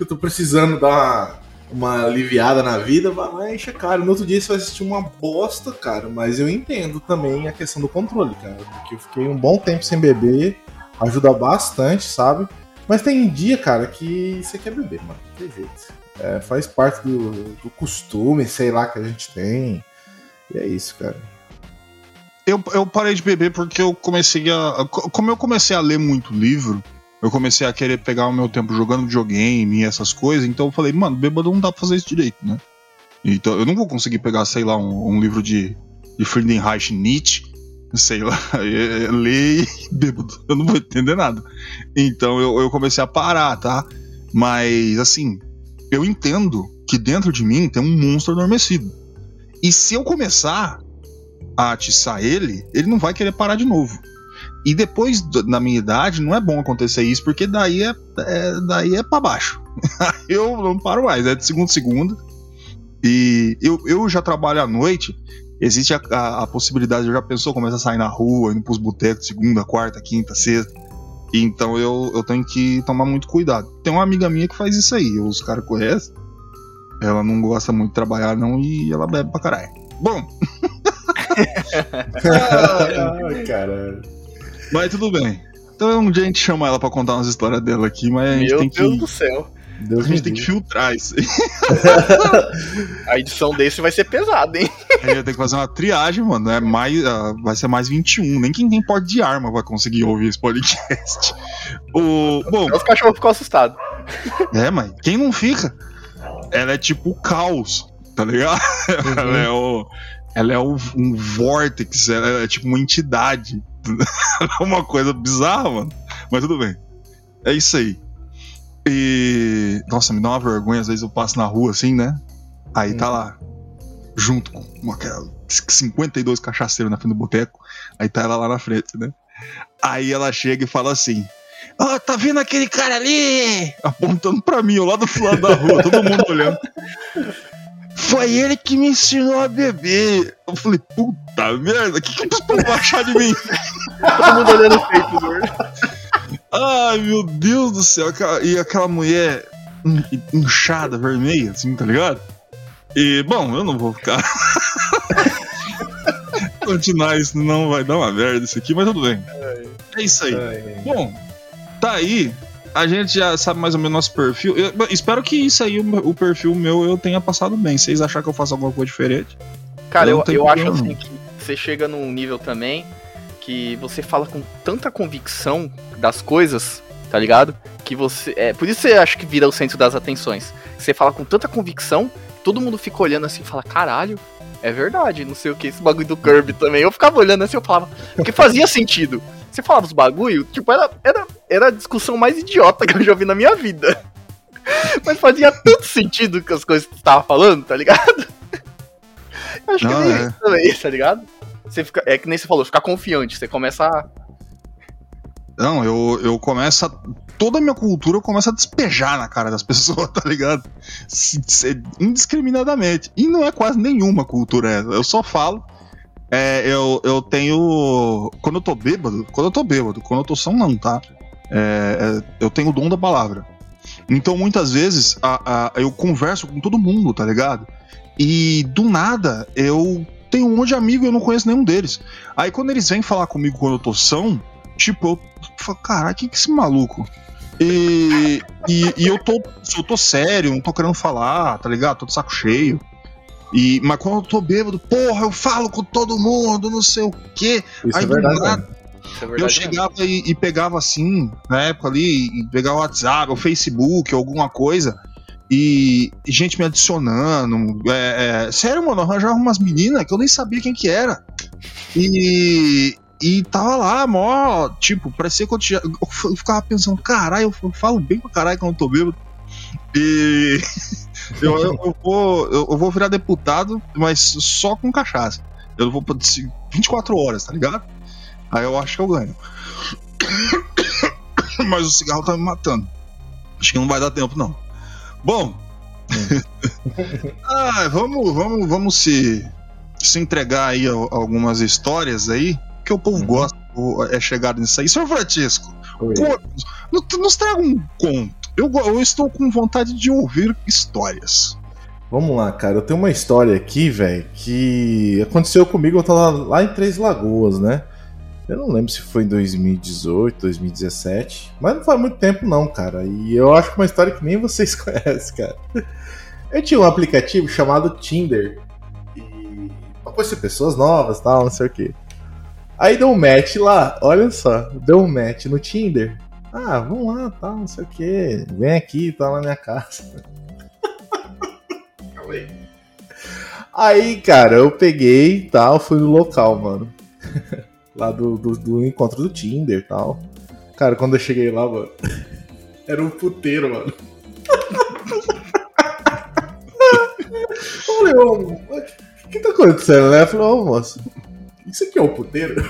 eu tô precisando dar uma, uma aliviada na vida, vai lá e enche a cara. No outro dia você vai assistir uma bosta, cara, mas eu entendo também a questão do controle, cara, porque eu fiquei um bom tempo sem beber, ajuda bastante, sabe? Mas tem dia, cara, que você quer beber, mano, tem jeito. É, faz parte do, do costume, sei lá, que a gente tem. E é isso, cara. Eu, eu parei de beber porque eu comecei a. Como eu comecei a ler muito livro, eu comecei a querer pegar o meu tempo jogando videogame e essas coisas, então eu falei, mano, bêbado não dá pra fazer isso direito, né? Então eu não vou conseguir pegar, sei lá, um, um livro de, de Friedenreich Nietzsche, sei lá, ler e bêbado. Eu não vou entender nada. Então eu, eu comecei a parar, tá? Mas, assim, eu entendo que dentro de mim tem um monstro adormecido. E se eu começar a atiçar ele, ele não vai querer parar de novo. E depois na minha idade não é bom acontecer isso, porque daí é, é- daí é para baixo. eu não paro mais, é de segunda a segunda. E eu, eu já trabalho à noite. Existe a, a- a possibilidade, eu já pensou, começa a sair na rua, indo pros botecos, segunda, quarta, quinta, sexta. Então eu, eu tenho que tomar muito cuidado. Tem uma amiga minha que faz isso aí, os caras conhecem. Ela não gosta muito de trabalhar, não, e ela bebe pra caralho. Bom, Ai, caralho. Mas tudo bem. Então um dia a gente chama ela pra contar umas histórias dela aqui, mas a gente Meu tem Deus que. do céu. Deus A gente tem que filtrar isso aí. A edição desse vai ser pesada, hein? A gente tem que fazer uma triagem, mano. É mais, ah, vai ser mais 21. Nem quem tem porte de arma vai conseguir ouvir esse podcast. O, bom, Os cachorros ficam assustados. é, mas quem não fica? Ela é tipo o caos, tá ligado? Ela é o. Ela é o- um vórtex, ela é tipo uma entidade. É uma coisa bizarra, mano. Mas tudo bem. É isso aí. E. Nossa, me dá uma vergonha, às vezes eu passo na rua assim, né? Aí tá lá, junto com uma, 52 cachaceiros na frente do boteco. Aí tá ela lá na frente, né? Aí ela chega e fala assim: Ó, tá vendo aquele cara ali? Apontando pra mim, lá do lado da rua, todo mundo olhando. Foi ele que me ensinou a beber. Eu falei, puta merda, o que, que preciso pra achar de mim? Todo mundo olhando o peito, gordo. Ai, meu Deus do céu. E aquela mulher in- inchada, vermelha, assim, tá ligado? E, bom, eu não vou ficar. Continuar isso não vai dar uma merda isso aqui, mas tudo bem. É isso aí. Bom, tá aí. A gente já sabe mais ou menos nosso perfil. Eu- espero que isso aí, o, o perfil meu, eu tenha passado bem. Vocês acharam que eu faço alguma coisa diferente? Cara, Eu eu, eu acho assim que você chega num nível também que você fala com tanta convicção das coisas, tá ligado? Que você. É, por isso você acha que vira o centro das atenções. Você fala com tanta convicção, todo mundo fica olhando assim e fala, caralho, é verdade, não sei o que, esse bagulho do Kirby também. Eu ficava olhando assim, eu falava, porque fazia sentido. Você falava os bagulho, tipo, era, era, era a discussão mais idiota que eu já vi na minha vida. Mas fazia tanto sentido com as coisas que você tava falando, tá ligado? Eu acho que Não, é meio é. isso também, tá ligado? Você fica, é que nem você falou, ficar confiante, você começa a. Não, eu, eu começo a. Toda a minha cultura começa a despejar na cara das pessoas, tá ligado? Se- se- indiscriminadamente. E não é quase nenhuma cultura essa. Eu só falo. É, eu, eu tenho. Quando eu tô bêbado, quando eu tô bêbado, quando eu tô são, não, tá? É, é, eu tenho o dom da palavra. Então, muitas vezes, a- a- eu converso com todo mundo, tá ligado? E do nada, eu tenho um monte de amigo e eu não conheço nenhum deles. Aí, quando eles vêm falar comigo quando eu tô são, tipo, eu falo, caralho, que que esse maluco? E, e, e eu, tô, eu tô sério, não tô querendo falar, tá ligado? Tô de saco cheio. E, mas quando eu tô bêbado, porra, eu falo com todo mundo, não sei o quê. Isso Aí, é verdade. nada, é eu chegava e, e pegava assim, na época ali, e pegava o WhatsApp, o Facebook, alguma coisa, e, e gente me adicionando. é, é, sério, mano, arranjava umas meninas que eu nem sabia quem que era. E. E tava lá, mó, tipo, parecia que eu, tinha, eu ficava pensando, caralho, eu falo bem pra caralho quando eu tô bêbado. E eu, eu, eu vou, eu, eu vou virar deputado, mas só com cachaça. Eu vou pra 24 horas, tá ligado? Aí eu acho que eu ganho. Mas o cigarro tá me matando. Acho que não vai dar tempo, não. Bom. ah, vamos, vamos, vamos se, se entregar aí a, algumas histórias aí, que o povo Uhum. gosta, é chegado nisso aí. Senhor Francisco, Contos, nos- traga um conto. Eu, eu estou com vontade de ouvir histórias. Vamos lá, cara. Eu tenho uma história aqui, velho, que aconteceu comigo. Eu tava lá em Três Lagoas, né? Eu não lembro se foi em 2018, 2017. Mas não faz muito tempo, não, cara. E eu acho que é uma história que nem vocês conhecem, cara. Eu tinha um aplicativo chamado Tinder. E. pra conhecer pessoas novas tal, não sei o quê. Aí deu um match lá, olha só. Deu um match no Tinder. Ah, vamos lá, tal, não sei o quê. Vem aqui, tá na minha casa. Aí. Aí, cara, eu peguei e tal, fui no local, mano. lá do, do, do encontro do Tinder e tal. Cara, quando eu cheguei lá, mano, era um puteiro, mano. Falei, ô, o que tá acontecendo, né? Eu falei, ô, moço, isso aqui é um puteiro?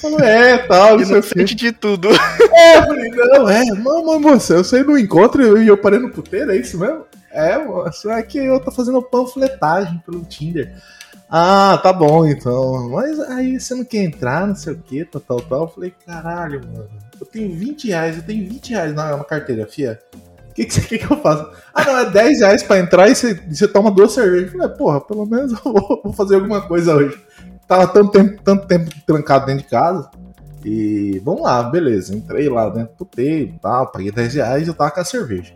Falou, é, tal, não sei o. Inocente de tudo. É, eu falei, não, é, não, mas moça, eu saí no encontro e eu parei no puteiro, é isso mesmo? É, moça, é que eu tô fazendo panfletagem pelo Tinder. Ah, tá bom, então. Mas aí você não quer entrar, não sei o que, tal, tal, tal. Eu falei, caralho, mano, eu tenho 20 reais, eu tenho 20 reais na, na carteira, fia. O que, que, você- que, que eu faço? Ah, não, é 10 reais pra entrar e você, você toma duas cervejas. Eu falei, porra, pelo menos eu vou, vou fazer alguma coisa hoje. Tava tanto tempo, tanto tempo trancado dentro de casa. E vamos lá, beleza. Entrei lá dentro do puteiro, tal, paguei 10 reais e eu tava com a cerveja.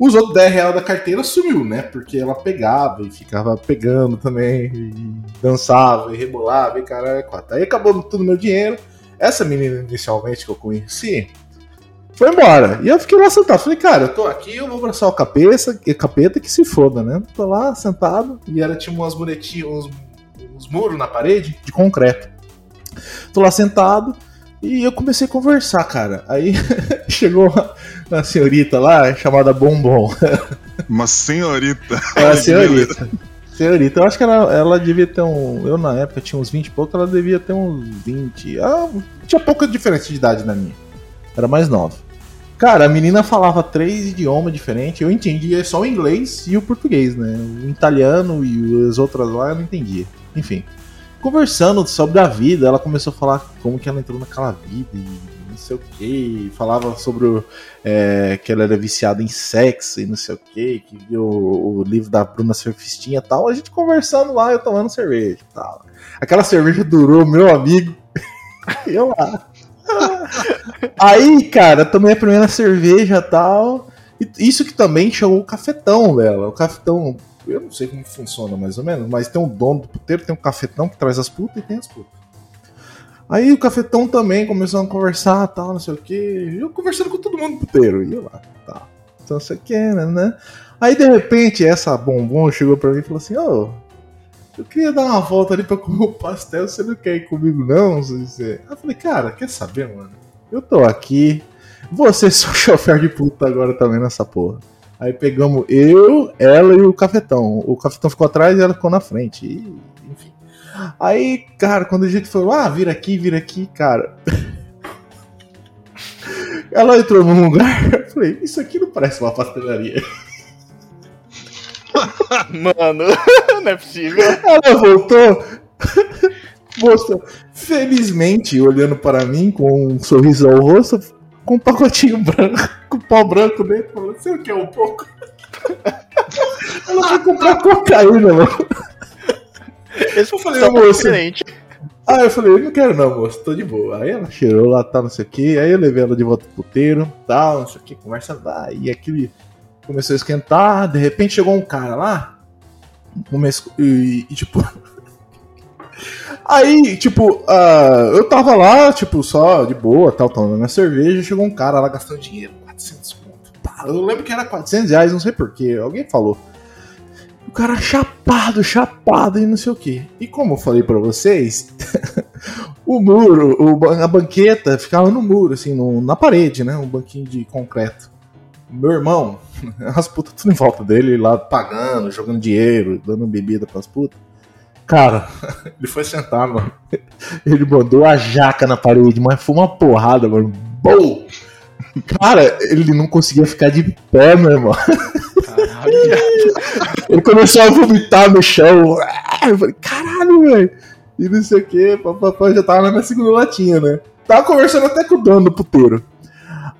Os outros 10 reais da carteira sumiu, né? Porque ela pegava e ficava pegando também, e dançava e rebolava e cara, quatro. Aí acabou tudo meu dinheiro. Essa menina inicialmente que eu conheci foi embora. E eu fiquei lá sentado. Falei, cara, eu tô aqui, eu vou abraçar o capeta, capeta que se foda, né? Tô lá sentado e ela tinha umas muretinhas, uns, uns muros na parede de concreto. Tô lá sentado e eu comecei a conversar, cara. Aí chegou uma, uma senhorita lá chamada Bombom. Uma senhorita. Ela senhorita. Senhorita, eu acho que ela, ela devia ter um. Eu na época tinha uns 20 e pouco, ela devia ter uns 20. Ah, tinha pouca diferença de idade na minha. Era mais nova. Cara, a menina falava três idiomas diferentes, eu entendia só o inglês e o português, né? O italiano e as outras lá eu não entendia. Enfim. Conversando sobre a vida, ela começou a falar como que ela entrou naquela vida e não sei o que. Falava sobre é, que ela era viciada em sexo e não sei o que, que viu o, livro da Bruna Surfistinha e tal. A gente conversando lá, eu tomando cerveja e tal. Aquela cerveja durou, meu amigo. eu lá. Aí, cara, tomei a primeira cerveja e tal. Isso que também chamou o cafetão dela. O cafetão, eu não sei como funciona mais ou menos, mas tem um dono do puteiro, tem um cafetão que traz as putas e tem as putas. Aí o cafetão também começou a conversar, tal, não sei o que. Eu conversando com todo mundo do puteiro. E eu lá, tá. Então não sei o né, né? Aí de repente essa bombom chegou pra mim e falou assim: Ô, eu queria dar uma volta ali pra comer o pastel, você não quer ir comigo não? Zé?" Aí Eu falei, cara, quer saber, mano? Eu tô aqui, Você sou chofer de puta agora também nessa porra. Aí pegamos eu, ela e o cafetão. O cafetão ficou atrás e ela ficou na frente. E, enfim. Aí, cara, quando a gente falou, ah, vira aqui, vira aqui, cara. Ela entrou num lugar, eu falei, isso aqui não parece uma pastelaria. Mano, não é possível. Ela voltou. Moça, felizmente, olhando para mim com um sorriso ao rosto, com um pacotinho branco, com pau branco dentro, falou: Você quer um pouco? Ela foi comprar cocaína, mano. Esse Eu falei, moça. diferente. Aí eu falei, não quero não, moço, tô de boa. Aí ela cheirou lá, tá, não sei o que. Aí eu levei ela de volta pro puteiro, tal, não sei o que, conversa vai. E aquele começou a esquentar, de repente chegou um cara lá, começou, e, e, tipo... Aí, tipo, ah, eu tava lá, tipo, só de boa, tal, tomando minha cerveja, chegou um cara lá gastando dinheiro, 400 pontos. Eu lembro que era 400 reais, não sei porquê, alguém falou. O cara chapado, chapado e não sei o que. E como eu falei pra vocês, o muro, o a banqueta ficava no muro, assim, no- na parede, né? Um banquinho de concreto. Meu irmão, as putas tudo em volta dele, lá pagando, jogando dinheiro, dando bebida pras putas. Cara, ele foi sentar, mano. Ele mandou a jaca na parede, mas foi uma porrada, mano. Bom! Cara, ele não conseguia ficar de pé, meu irmão. Ele começou a vomitar no chão. Eu falei, caralho, velho. E não sei o que, papai já tava na minha segunda latinha, né? Tava conversando até com o dono do puteiro.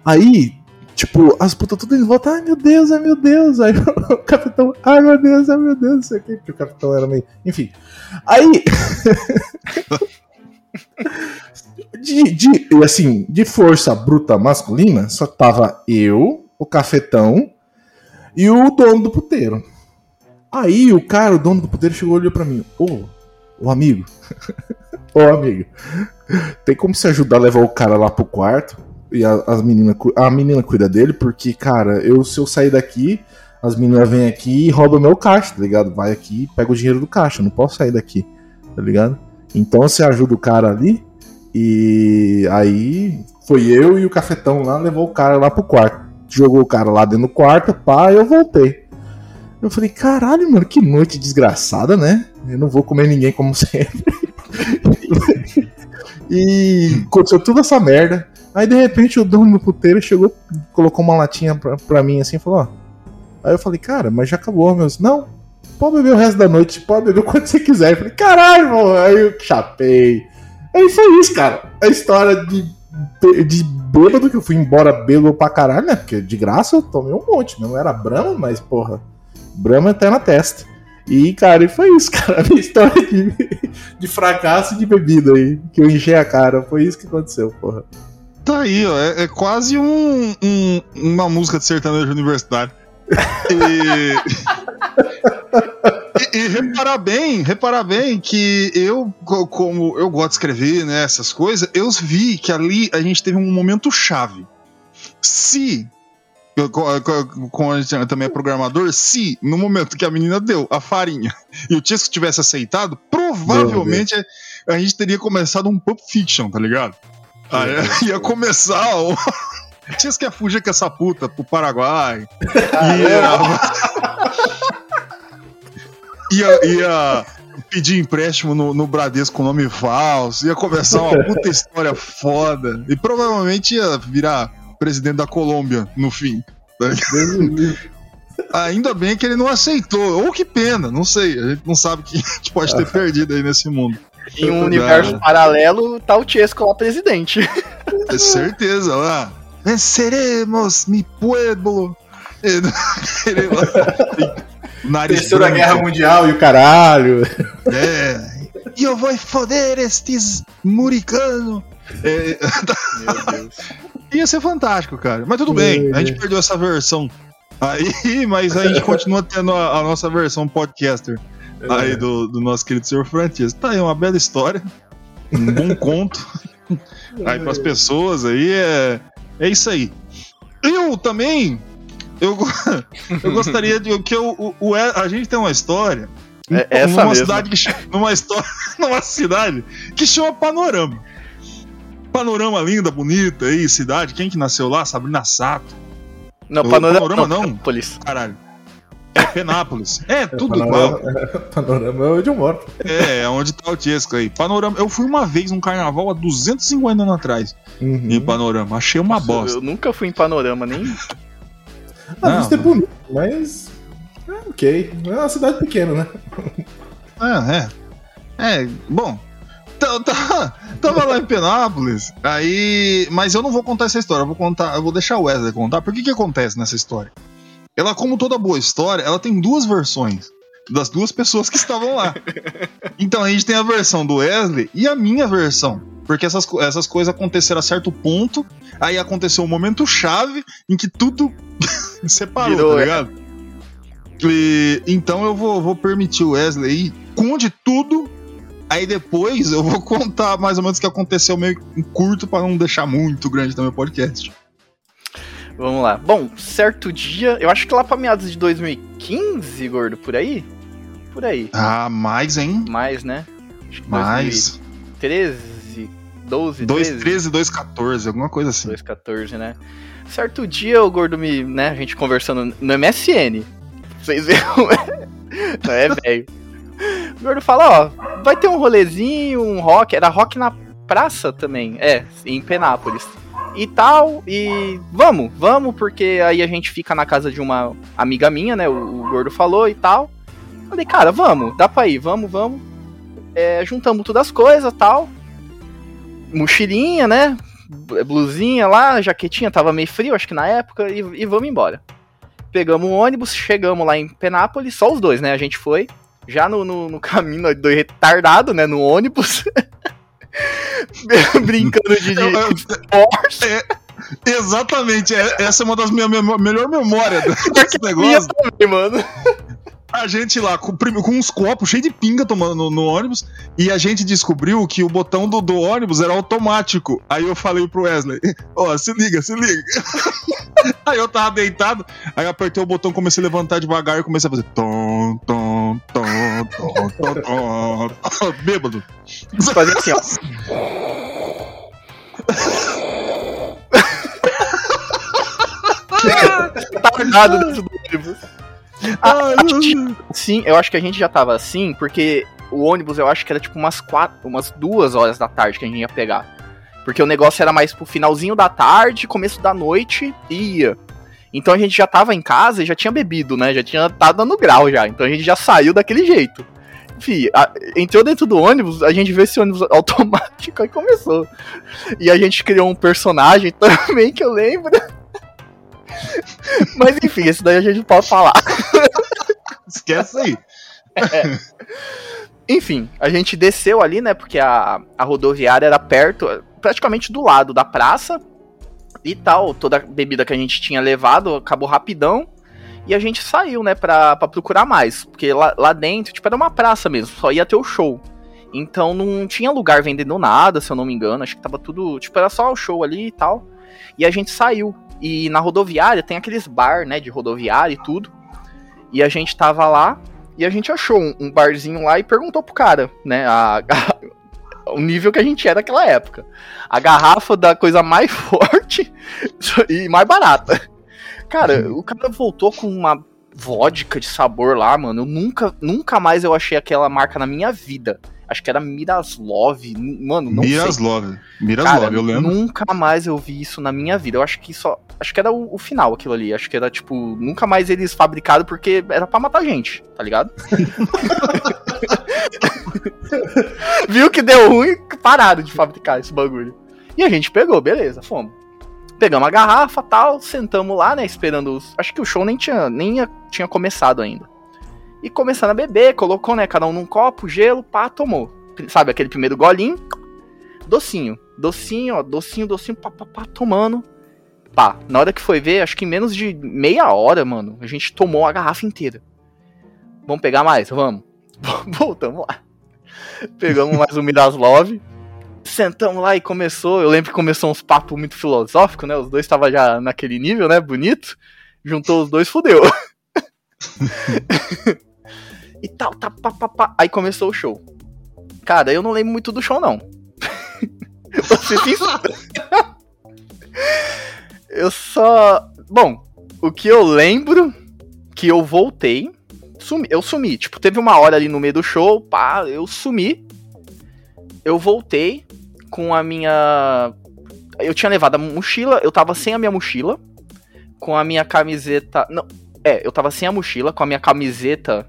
Aí, tipo, as putas tudo em volta, ai meu Deus, ai meu Deus. Aí o capitão, ai meu Deus, ai meu Deus, não sei o que, porque o capitão era meio. Enfim. Aí. de, de, assim, de força bruta masculina, só tava eu, o cafetão e o dono do puteiro. Aí o cara, o dono do puteiro, chegou e olhou pra mim. Ô, ô amigo. ô amigo. Tem como se ajudar a levar o cara lá pro quarto? E a, as menina, cu- a menina cuida dele, porque, cara, eu se eu sair daqui, as meninas vêm aqui e roubam meu caixa, tá ligado? Vai aqui e pega o dinheiro do caixa, eu não posso sair daqui, tá ligado? Então você ajuda o cara ali, e aí foi eu e o cafetão lá, levou o cara lá pro quarto. Jogou o cara lá dentro do quarto, pá, eu voltei. Eu falei, caralho, mano, que noite desgraçada, né? Eu não vou comer ninguém como sempre. e aconteceu toda essa merda. Aí de repente o dono do puteiro chegou, colocou uma latinha pra, pra mim assim e falou, ó. Aí eu falei, cara, mas já acabou, meus. Não, pode beber o resto da noite, pode beber quando você quiser. Eu falei, caralho, mano. Aí eu chapei. Aí foi isso, cara. A história de, de bêbado que eu fui embora bêbado pra caralho, né? Porque de graça eu tomei um monte. Não era Brahma, mas, porra, Brahma até na testa. E, cara, e foi isso, cara. A minha história de, de fracasso de bebida aí. Que eu enchei a cara. Foi isso que aconteceu, porra. Tá aí, ó. É, é quase um, um- uma música de sertanejo universitário. E, e, e reparar bem, reparar bem que eu, co- como eu gosto de escrever, né, essas coisas, eu vi que ali a gente teve um momento chave. Se eu, co- co- como a gente também é programador, se no momento que a menina deu a farinha e o Tisco tivesse aceitado, provavelmente a gente teria começado um Pulp Fiction, tá ligado? Aí ia começar o. Tisco ia fugir com essa puta pro Paraguai. Ia, ia, ia pedir empréstimo no, no Bradesco com nome falso. Ia começar uma puta história foda. E provavelmente ia virar presidente da Colômbia no fim. Ainda bem que ele não aceitou. Ou que pena, não sei. A gente não sabe o que a gente pode ter perdido aí nesse mundo. Em um universo paralelo, tá o Chesco lá presidente. É certeza, lá. Venceremos, mi pueblo. Ele lá- Nariz Terceira. Guerra Mundial e o caralho. É. E eu vou foder estes muricanos. É, Meu Deus. ia ser fantástico, cara. Mas tudo bem, a gente perdeu essa versão. Aí, mas a gente continua tendo a, a nossa versão podcaster aí do, do nosso querido senhor Francisco. Tá aí uma bela história, um bom conto. Aí pras pessoas aí é, é isso aí. Eu também, eu, eu gostaria de que eu, o, o- a gente tem uma história É essa numa mesmo. cidade que chama, numa história numa cidade que chama Panorama. panorama linda, bonita aí, cidade. Quem que nasceu lá? Sabrina Sato. Não, panorama, panorama não. não. Caralho. É Penápolis. É, tudo panorama, igual. panorama é onde eu moro. É, é onde tá o Tiesco aí. Panorama. Eu fui uma vez num carnaval há 250 anos atrás. Uhum. Em Panorama. Achei uma bosta. Eu nunca fui em panorama, nem. A Não, vista é bonita, mas. É ok. É uma cidade pequena, né? É, é. É, bom. tá- tá- Tava lá em Penápolis, aí. Mas eu não vou contar essa história, eu vou contar, eu vou deixar o Wesley contar. Por que que acontece nessa história? Ela, como toda boa história, ela tem duas versões das duas pessoas que estavam lá. Então a gente tem a versão do Wesley e a minha versão. Porque essas, essas coisas aconteceram a certo ponto, aí aconteceu um momento chave em que tudo separou, Virou, tá é. ligado? E, então eu vou, vou permitir o Wesley aí, conte tudo, aí depois eu vou contar mais ou menos o que aconteceu meio curto pra não deixar muito grande também o podcast. Vamos lá. Bom, certo dia, eu acho que lá pra meados de 2015, gordo, por aí? Por aí. Ah, mais, hein? Mais, né? Acho que Mais. 2013, 12, 2, 13, 13, 2, 14, alguma coisa assim. 214, né? Certo dia o gordo me, né, a gente conversando no MSN. Vocês viram? Não é, velho. O gordo fala, ó, vai ter um rolezinho, um rock, era rock na praça também, é, em Penápolis. E tal, e vamos, vamos, porque aí a gente fica na casa de uma amiga minha, né, o, o gordo falou e tal. Falei, cara, vamos, dá pra ir, vamos, vamos. É, juntamos todas as coisas tal. Mochilinha, né? blusinha lá, jaquetinha, tava meio frio, acho que na época, e, e vamos embora. Pegamos um ônibus, chegamos lá em Penápolis, só os dois, né? A gente foi, já no, no, no caminho do retardado, né? No ônibus. Brincando de, de eu- esporte. Exatamente, é- essa é uma das minhas melhor memórias desse negócio. também, mano. A gente lá com, com uns copos cheios de pinga tomando no, no ônibus e a gente descobriu que o botão do, do ônibus era automático. Aí eu falei pro Wesley: Ó, se liga, se liga. aí eu tava deitado, aí eu apertei o botão, comecei a levantar devagar e comecei a fazer tom, tom, tom, tom, tom, tom, tom, bêbado. Fazer assim, ó. Tardado dentro do ônibus. Ai, Sim, eu acho que a gente já tava assim, porque o ônibus eu acho que era tipo umas quatro, umas duas horas da tarde que a gente ia pegar. Porque o negócio era mais pro finalzinho da tarde, começo da noite e ia. Então a gente já tava em casa e já tinha bebido, né? Já tinha tá dando grau já. Então a gente já saiu daquele jeito. Enfim, a- entrou dentro do ônibus, a gente viu esse ônibus automático e começou. E a gente criou um personagem também que eu lembro. Mas enfim, esse daí a gente pode falar. Esquece aí. Enfim, a gente desceu ali, né? Porque a, a rodoviária era perto, praticamente do lado da praça e tal. Toda a bebida que a gente tinha levado acabou rapidão. E a gente saiu, né, pra, pra procurar mais. Porque lá, lá dentro, tipo, era uma praça mesmo, só ia ter o show. Então não tinha lugar vendendo nada, se eu não me engano. Acho que tava tudo. Tipo, era só o show ali e tal. E a gente saiu. E na rodoviária tem aqueles bar, né, de rodoviária e tudo. E a gente tava lá. E a gente achou um, um barzinho lá e perguntou pro cara, né? A, a- o nível que a gente era naquela época. A garrafa da coisa mais forte e mais barata. Cara, o cara voltou com uma vodka de sabor lá, mano. Eu nunca, nunca mais eu achei aquela marca na minha vida. Acho que era Miraslov. Mano, não sei. Miraslov. Miraslov, Cara, eu lembro. nunca mais eu vi isso na minha vida. Eu acho que só. Acho que era o, o final aquilo ali. Acho que era, tipo, nunca mais eles fabricaram porque era pra matar gente, tá ligado? Viu que deu ruim, pararam de fabricar esse bagulho. E a gente pegou, beleza, fomos. Pegamos a garrafa tal, sentamos lá, né, esperando os. Acho que o show nem tinha, nem tinha começado ainda. E começando a beber, colocou, né, cada um num copo, gelo, pá, tomou. Sabe, aquele primeiro golinho, docinho. Docinho, ó, docinho, docinho, pá, pá, pá, tomando. Pá, na hora que foi ver, acho que em menos de meia hora, mano, a gente tomou a garrafa inteira. Vamos pegar mais? Vamos. Voltamos lá. Pegamos mais um Miraslov. Sentamos lá e começou. Eu lembro que começou uns papos muito filosóficos, né? Os dois estavam já naquele nível, né? Bonito. Juntou os dois, fudeu. e tal, tá, pá, pá, pá. Aí começou o show. Cara, eu não lembro muito do show, não. Sincero. Eu só. Bom, o que eu lembro que eu voltei. Sumi, eu sumi. Tipo, teve uma hora ali no meio do show, pá, eu sumi. Eu voltei com a minha. Eu tinha levado a mochila, eu tava sem a minha mochila. Com a minha camiseta. Não, é, eu tava sem a mochila, com a minha camiseta.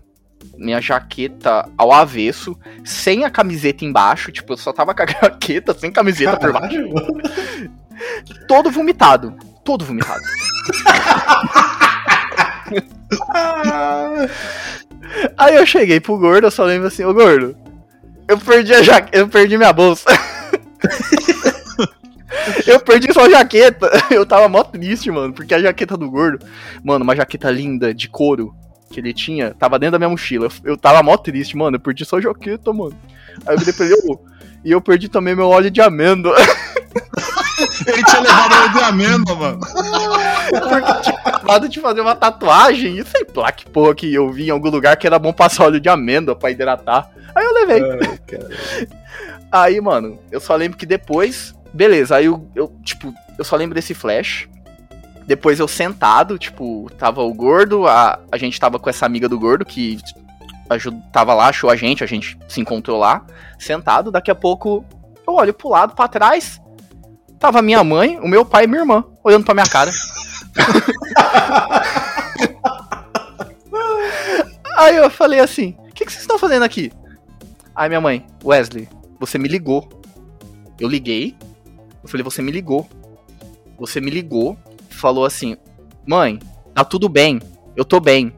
Minha jaqueta ao avesso, sem a camiseta embaixo, tipo, eu só tava com a jaqueta, sem camiseta por baixo Caralho, todo vomitado. Todo vomitado. Aí eu cheguei pro gordo, eu só lembro assim, ô gordo, eu perdi a jaqueta, eu perdi minha bolsa. eu perdi sua jaqueta. Eu tava mó triste, mano, porque a jaqueta do gordo, mano, uma jaqueta linda de couro que ele tinha, tava dentro da minha mochila. Eu, eu tava mó triste, mano, eu perdi sua jaqueta, mano. Aí eu ele, ô, e eu perdi também meu óleo de amêndoa. Ele tinha levado óleo de amêndoa, mano. Porque eu de fazer uma tatuagem e sei lá que porra que eu vi em algum lugar que era bom passar óleo de amêndoa pra hidratar. Aí eu levei. Ai. Aí, mano, eu só lembro que depois. Beleza, aí eu, eu, tipo, eu só lembro desse flash. Depois eu sentado, tipo, tava o gordo, a, a gente tava com essa amiga do gordo que ajud, tava lá, achou a gente, a gente se encontrou lá, sentado. Daqui a pouco eu olho pro lado, pra trás, tava minha mãe, o meu pai e minha irmã, olhando pra minha cara. Aí eu falei assim: O que, que vocês estão fazendo aqui? Aí minha mãe, Wesley, você me ligou. Eu liguei. Eu falei, você me ligou. Você me ligou, falou assim: Mãe, tá tudo bem. Eu tô bem.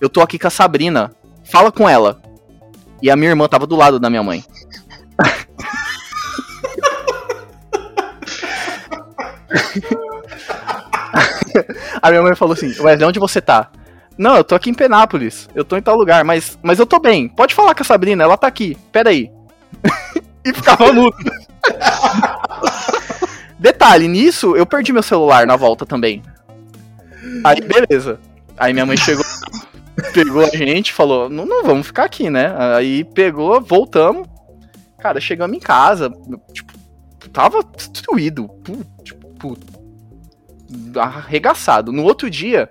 Eu tô aqui com a Sabrina. Fala com ela. E a minha irmã tava do lado da minha mãe. a minha mãe falou assim: Wesley, onde você tá? Não, eu tô aqui em Penápolis. Eu tô em tal lugar, mas, mas eu tô bem. Pode falar com a Sabrina, ela tá aqui. Pera aí. e ficava mudo. Detalhe, nisso eu perdi meu celular na volta também. Aí, beleza. Aí minha mãe chegou, pegou a gente, falou: não, não vamos ficar aqui, né? Aí pegou, voltamos. Cara, chegamos em casa, tipo, tava destruído. Pu- Tipo, puto. Arregaçado. No outro dia,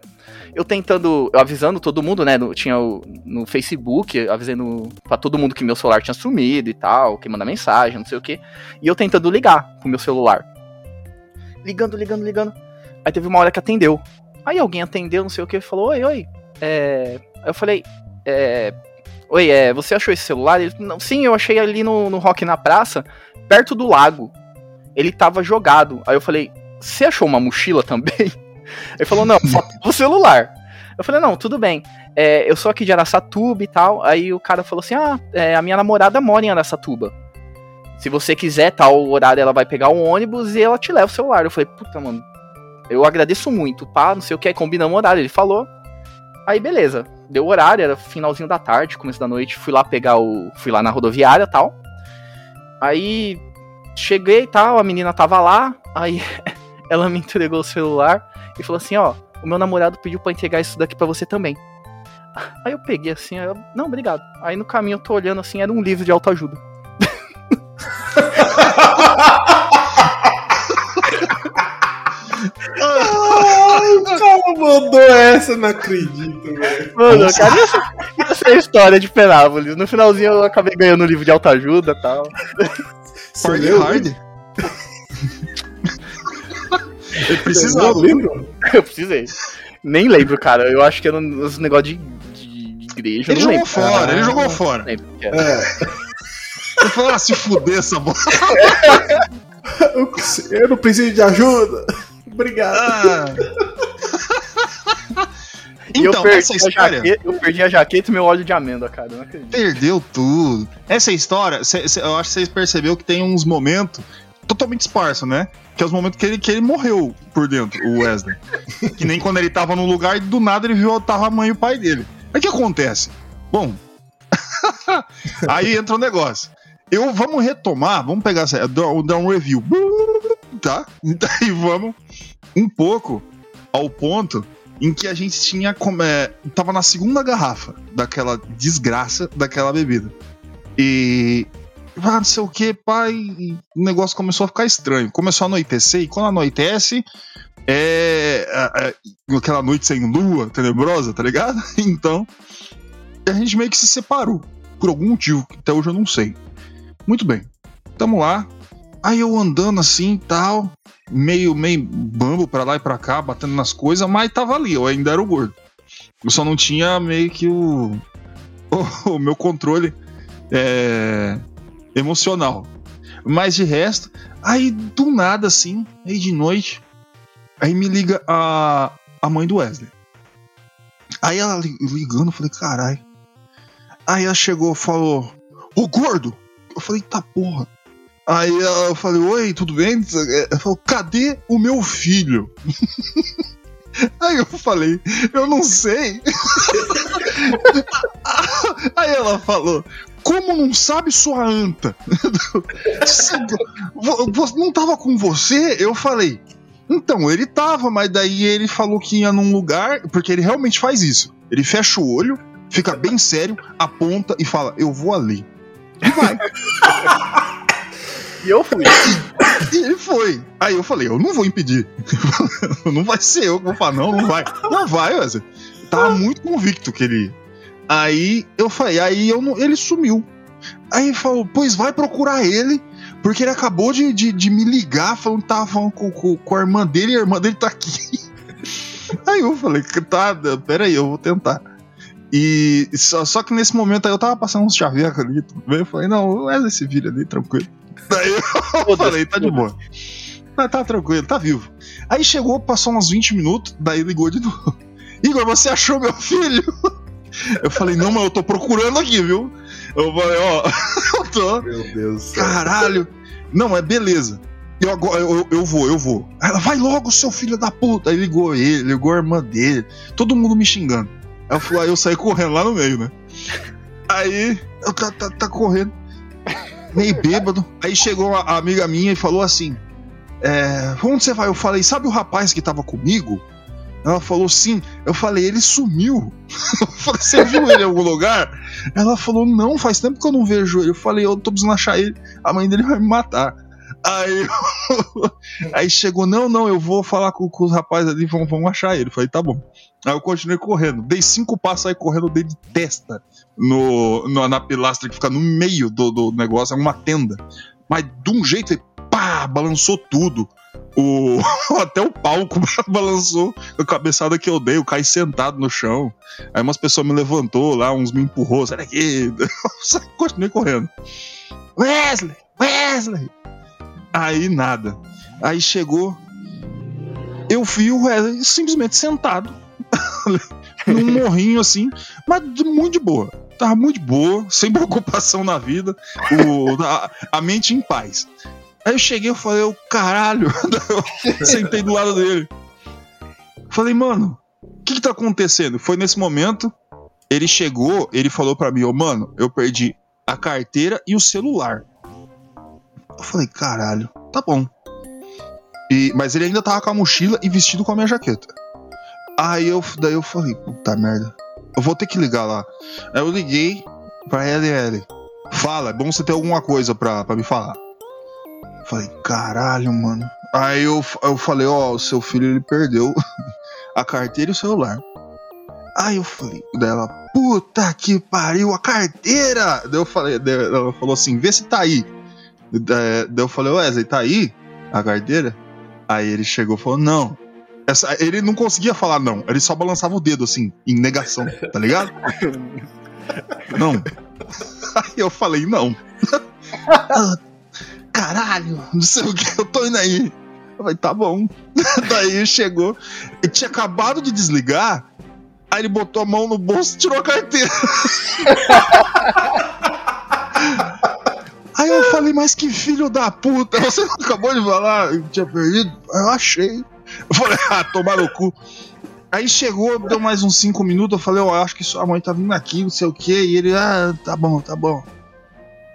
eu tentando, eu avisando todo mundo, né? No, tinha o, no Facebook, avisando pra todo mundo que meu celular tinha sumido e tal, que manda mensagem, não sei o que. E eu tentando ligar pro meu celular. Ligando, ligando, ligando. Aí teve uma hora que atendeu. Aí alguém atendeu, não sei o que, falou: Oi, oi. É... Aí eu falei: é... Oi, é, você achou esse celular? Ele, não, sim, eu achei ali no, no Rock na Praça, perto do lago. Ele tava jogado. Aí eu falei: Você achou uma mochila também? Ele falou: Não, só o celular. Eu falei: Não, tudo bem. É, eu sou aqui de Araçatuba e tal. Aí o cara falou assim: Ah, é, a minha namorada mora em Araçatuba. Se você quiser, tal horário, ela vai pegar um ônibus e ela te leva o celular. Eu falei: Puta, mano, eu agradeço muito, pá, não sei o que, combinamos o horário. Ele falou. Aí beleza, deu o horário, era finalzinho da tarde, começo da noite, fui lá pegar o. fui lá na rodoviária e tal. Aí cheguei e tal, a menina tava lá, aí ela me entregou o celular e falou assim, ó, o meu namorado pediu pra entregar isso daqui pra você também. Aí eu peguei assim, eu, não, obrigado. Aí no caminho eu tô olhando assim, era um livro de autoajuda. Ai, o cara mandou essa, não acredito, velho. Mano, cara, essa, essa é a história de Penápolis. No finalzinho eu acabei ganhando um livro de autoajuda e tal. Você leu? hard. Ele Você precisa. leu o livro? Eu precisei. Nem lembro, cara. Eu acho que era um uns negócio de, de, de igreja. Ele eu jogou lembro. fora, ele jogou fora. Lembro. É. Ele falou, ah, se fuder essa bola. Eu, eu não preciso de ajuda. Obrigado. Ah. Eu Então, essa história jaqueta, eu perdi a jaqueta e meu óleo de amêndoa, cara. eu Não acredito. perdeu tudo. Essa história, cê- cê- eu acho que vocês perceberam que tem uns momentos totalmente esparso, né? Que é os momentos que ele, que ele morreu por dentro, o Wesley. que nem quando ele tava num lugar e do nada ele viu tava a mãe e o pai dele. Aí o que acontece? Bom, aí entra o negócio. Eu vamos retomar, vamos pegar essa- dar dar um review, tá? E vamos um pouco ao ponto em que a gente tinha como é, tava na segunda garrafa daquela desgraça daquela bebida. E ah, não sei o que, pai. O negócio começou a ficar estranho. Começou a anoitecer, e quando anoitece, é, é, é aquela noite sem lua, tenebrosa, tá ligado? Então, a gente meio que se separou. Por algum motivo, que até hoje eu não sei. Muito bem. Tamo lá. Aí eu andando assim tal, meio, meio bambo pra lá e pra cá, batendo nas coisas, mas tava ali, eu ainda era o gordo. Eu só não tinha meio que o, o, o meu controle é, emocional. Mas de resto, aí do nada assim, aí de noite, aí me liga a, a mãe do Wesley. Aí ela li- ligando, eu falei, caralho. Aí ela chegou falou, ô gordo! Eu falei, tá porra. Aí eu falei, oi, tudo bem? Ela falou, cadê o meu filho? Aí eu falei, eu não sei. Aí ela falou, como não sabe sua anta? Não tava com você? Eu falei, então, ele tava, mas daí ele falou que ia num lugar, porque ele realmente faz isso. Ele fecha o olho, fica bem sério, aponta e fala, eu vou ali. E vai. E eu fui. E ele foi. Aí eu falei, eu não vou impedir. não vai ser eu que vou falar, não, não vai. Não vai, Wesley. Tava muito convicto que ele. Aí eu falei, aí eu não, ele sumiu. Aí falou, pois vai procurar ele, porque ele acabou de, de, de me ligar falando que tava falando com, com, com a irmã dele e a irmã dele tá aqui. Aí eu falei, tá, peraí, eu vou tentar. E só, só que nesse momento aí eu tava passando uns chavecos ali, tudo bem? Eu falei, não, Wesley esse vídeo ali, tranquilo. Daí eu falei, tá de boa. Tá, tá tranquilo, tá vivo. Aí chegou, passou uns 20 minutos, daí ligou de novo. Igor, você achou meu filho? Eu falei, não, mas eu tô procurando aqui, viu? Eu falei, ó, eu tô. Meu Deus. Caralho. Não, é beleza. Eu, agora, eu, eu vou, eu vou. Ela, vai logo, seu filho da puta. Aí ligou ele, ligou a irmã dele. Todo mundo me xingando. Aí eu, falei, aí eu saí correndo lá no meio, né? Aí, eu tá, tá, tá correndo. Meio bêbado. Aí chegou a, a amiga minha e falou assim: é, Onde você vai? Eu falei, sabe o rapaz que tava comigo? Ela falou sim. Eu falei, ele sumiu. Eu você viu ele em algum lugar? Ela falou, não, faz tempo que eu não vejo ele. Eu falei, eu tô precisando achar ele. A mãe dele vai me matar. Aí, aí chegou, não, não, eu vou falar com, com os rapazes ali, vamos, vamos achar ele. Eu falei, tá bom. Aí eu continuei correndo. Dei cinco passos aí correndo, dei de testa no, no- na pilastra que fica no meio do, do negócio, é uma tenda. Mas de um jeito, pá, balançou tudo. O, até o palco balançou a cabeçada que eu dei, eu caí sentado no chão. Aí umas pessoas me levantou lá, uns me empurrou, sai daqui. Continuei correndo. Wesley, Wesley. Aí nada. Aí chegou. Eu vi o Wesley simplesmente sentado. num morrinho assim, mas muito de boa. Tava muito de boa, sem preocupação na vida, o, a, a mente em paz. Aí eu cheguei e falei, eu caralho, eu sentei do lado dele. Falei, mano, o que, que tá acontecendo? Foi nesse momento, ele chegou, ele falou pra mim, ô mano, eu perdi a carteira e o celular. Eu falei, caralho, tá bom. E, mas ele ainda tava com a mochila e vestido com a minha jaqueta. Aí eu, daí eu falei, puta merda, eu vou ter que ligar lá. Aí eu liguei pra LL. Fala, é bom você ter alguma coisa pra, pra me falar. Falei, caralho, mano. Aí eu, eu falei, ó, o seu filho ele perdeu a carteira e o celular. Aí eu falei, dela, puta que pariu, a carteira! Daí eu falei, ela falou assim, vê se tá aí. Daí daí eu falei, Wesley, tá aí a carteira? Aí ele chegou e falou, não. Essa- ele não conseguia falar não, ele só balançava o dedo assim, em negação, tá ligado? Não. Aí eu falei, não. Caralho, não sei o que, eu tô indo aí. Eu falei, tá bom. Daí chegou, ele tinha acabado de desligar, aí ele botou a mão no bolso e tirou a carteira. Aí eu falei, mas que filho da puta, você acabou de falar que tinha perdido? Eu achei. Eu falei, ah, tomar no cu. Aí chegou, deu mais uns 5 minutos, eu falei, ó, acho que sua mãe tá vindo aqui, não sei o que, e ele, ah, tá bom, tá bom.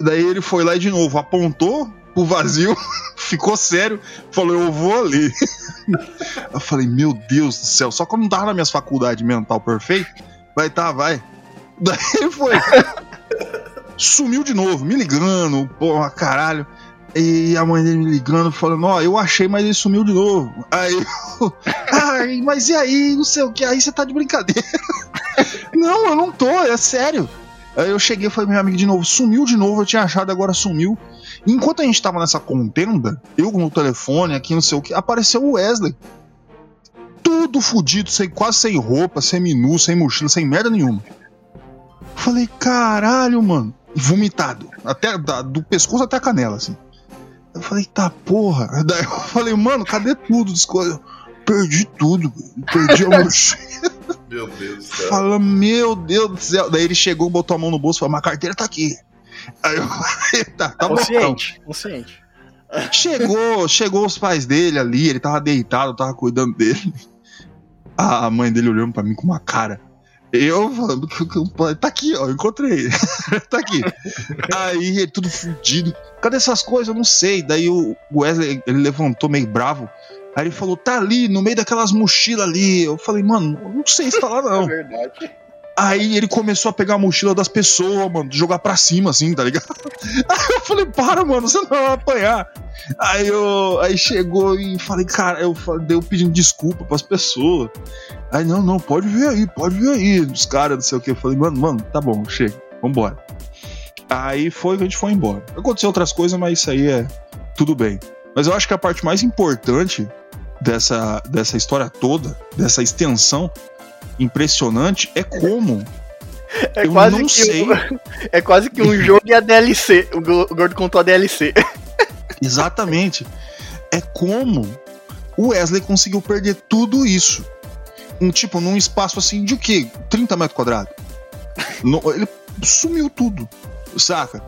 Daí ele foi lá de novo, apontou pro vazio, ficou sério, falou, eu vou ali. Eu falei, meu Deus do céu, só que eu não tava nas minhas faculdades mental perfeito, vai tá, vai. Daí foi. sumiu de novo, me ligando, porra, caralho. E a mãe dele me ligando, falando, ó, eu achei, mas ele sumiu de novo. Aí eu, ai, mas e aí, não sei o que, aí você tá de brincadeira. não, eu não tô, é sério. Aí eu cheguei e falei, meu amigo, de novo, sumiu de novo, eu tinha achado, agora sumiu. Enquanto a gente tava nessa contenda, eu com o telefone, aqui não sei o que, apareceu o Wesley. Tudo fudido, sem, quase sem roupa, sem menu, sem mochila, sem merda nenhuma. Falei, caralho, mano. Vomitado. Até da- do pescoço até a canela, assim. Eu falei, tá porra. Daí eu falei, mano, cadê tudo? Perdi tudo. Perdi a mochila. Meu Deus do céu. Fala, meu Deus do céu. Daí ele chegou, botou a mão no bolso e falou, mas a carteira tá aqui. Aí eu falei, tá, tá bom. então. Consciente, consciente. Chegou, chegou os pais dele ali, ele tava deitado, tava cuidando dele. A mãe dele olhando pra mim com uma cara. Eu falando, tá aqui, ó, eu encontrei ele. tá aqui. Aí ele tudo fudido. Cadê essas coisas? Eu não sei. Daí o Wesley, ele levantou meio bravo. Aí ele falou, tá ali, no meio daquelas mochilas ali. Eu falei, mano, não sei se tá lá não. verdade. Aí ele começou a pegar a mochila das pessoas, mano, jogar pra cima, assim, tá ligado? Aí eu falei, para, mano, você não vai apanhar. Aí eu. Aí chegou e falei, cara, eu dei eu pedindo desculpa pras pessoas. Aí, não, não, pode vir aí, pode vir aí. Os caras, não sei o que. Eu falei, mano, mano, tá bom, chega, vambora. Aí foi a gente foi embora. Aconteceu outras coisas, mas isso aí é tudo bem. Mas eu acho que a parte mais importante dessa, dessa história toda, dessa extensão impressionante, é como É Eu quase não que sei. Um, é quase que um jogo e a DLC. O Go- o Gordo contou a DLC. Exatamente. É como o Wesley conseguiu perder tudo isso. Um tipo, num espaço assim de o quê? 30 metros quadrados. No- ele sumiu tudo, saca?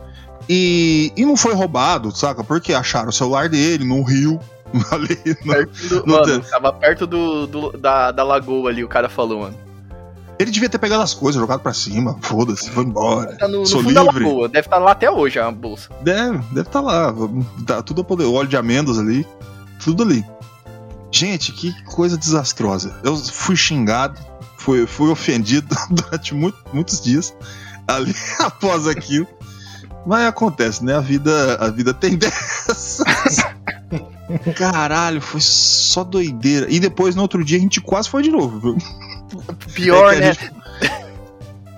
E, e não foi roubado, saca? Porque acharam o celular dele no rio. Ali, no- do- Não mano, tem. tava perto do, do- da, da lagoa ali, o cara falou, mano. Ele devia ter pegado as coisas, jogado pra cima. Foda-se, foi embora. Tá no, no Sou fundo da livre. lagoa, deve estar lá até hoje a bolsa. Deve, deve estar lá. Tá tudo a poder. Óleo de amêndoas ali. Tudo ali. Gente, que coisa desastrosa. Eu fui xingado, fui, fui ofendido durante muito- muitos dias ali após aquilo. Mas acontece, né? A vida, a vida tem dessas. Caralho, foi só doideira. E depois, no outro dia, a gente quase foi de novo, viu? Pior, É né? gente-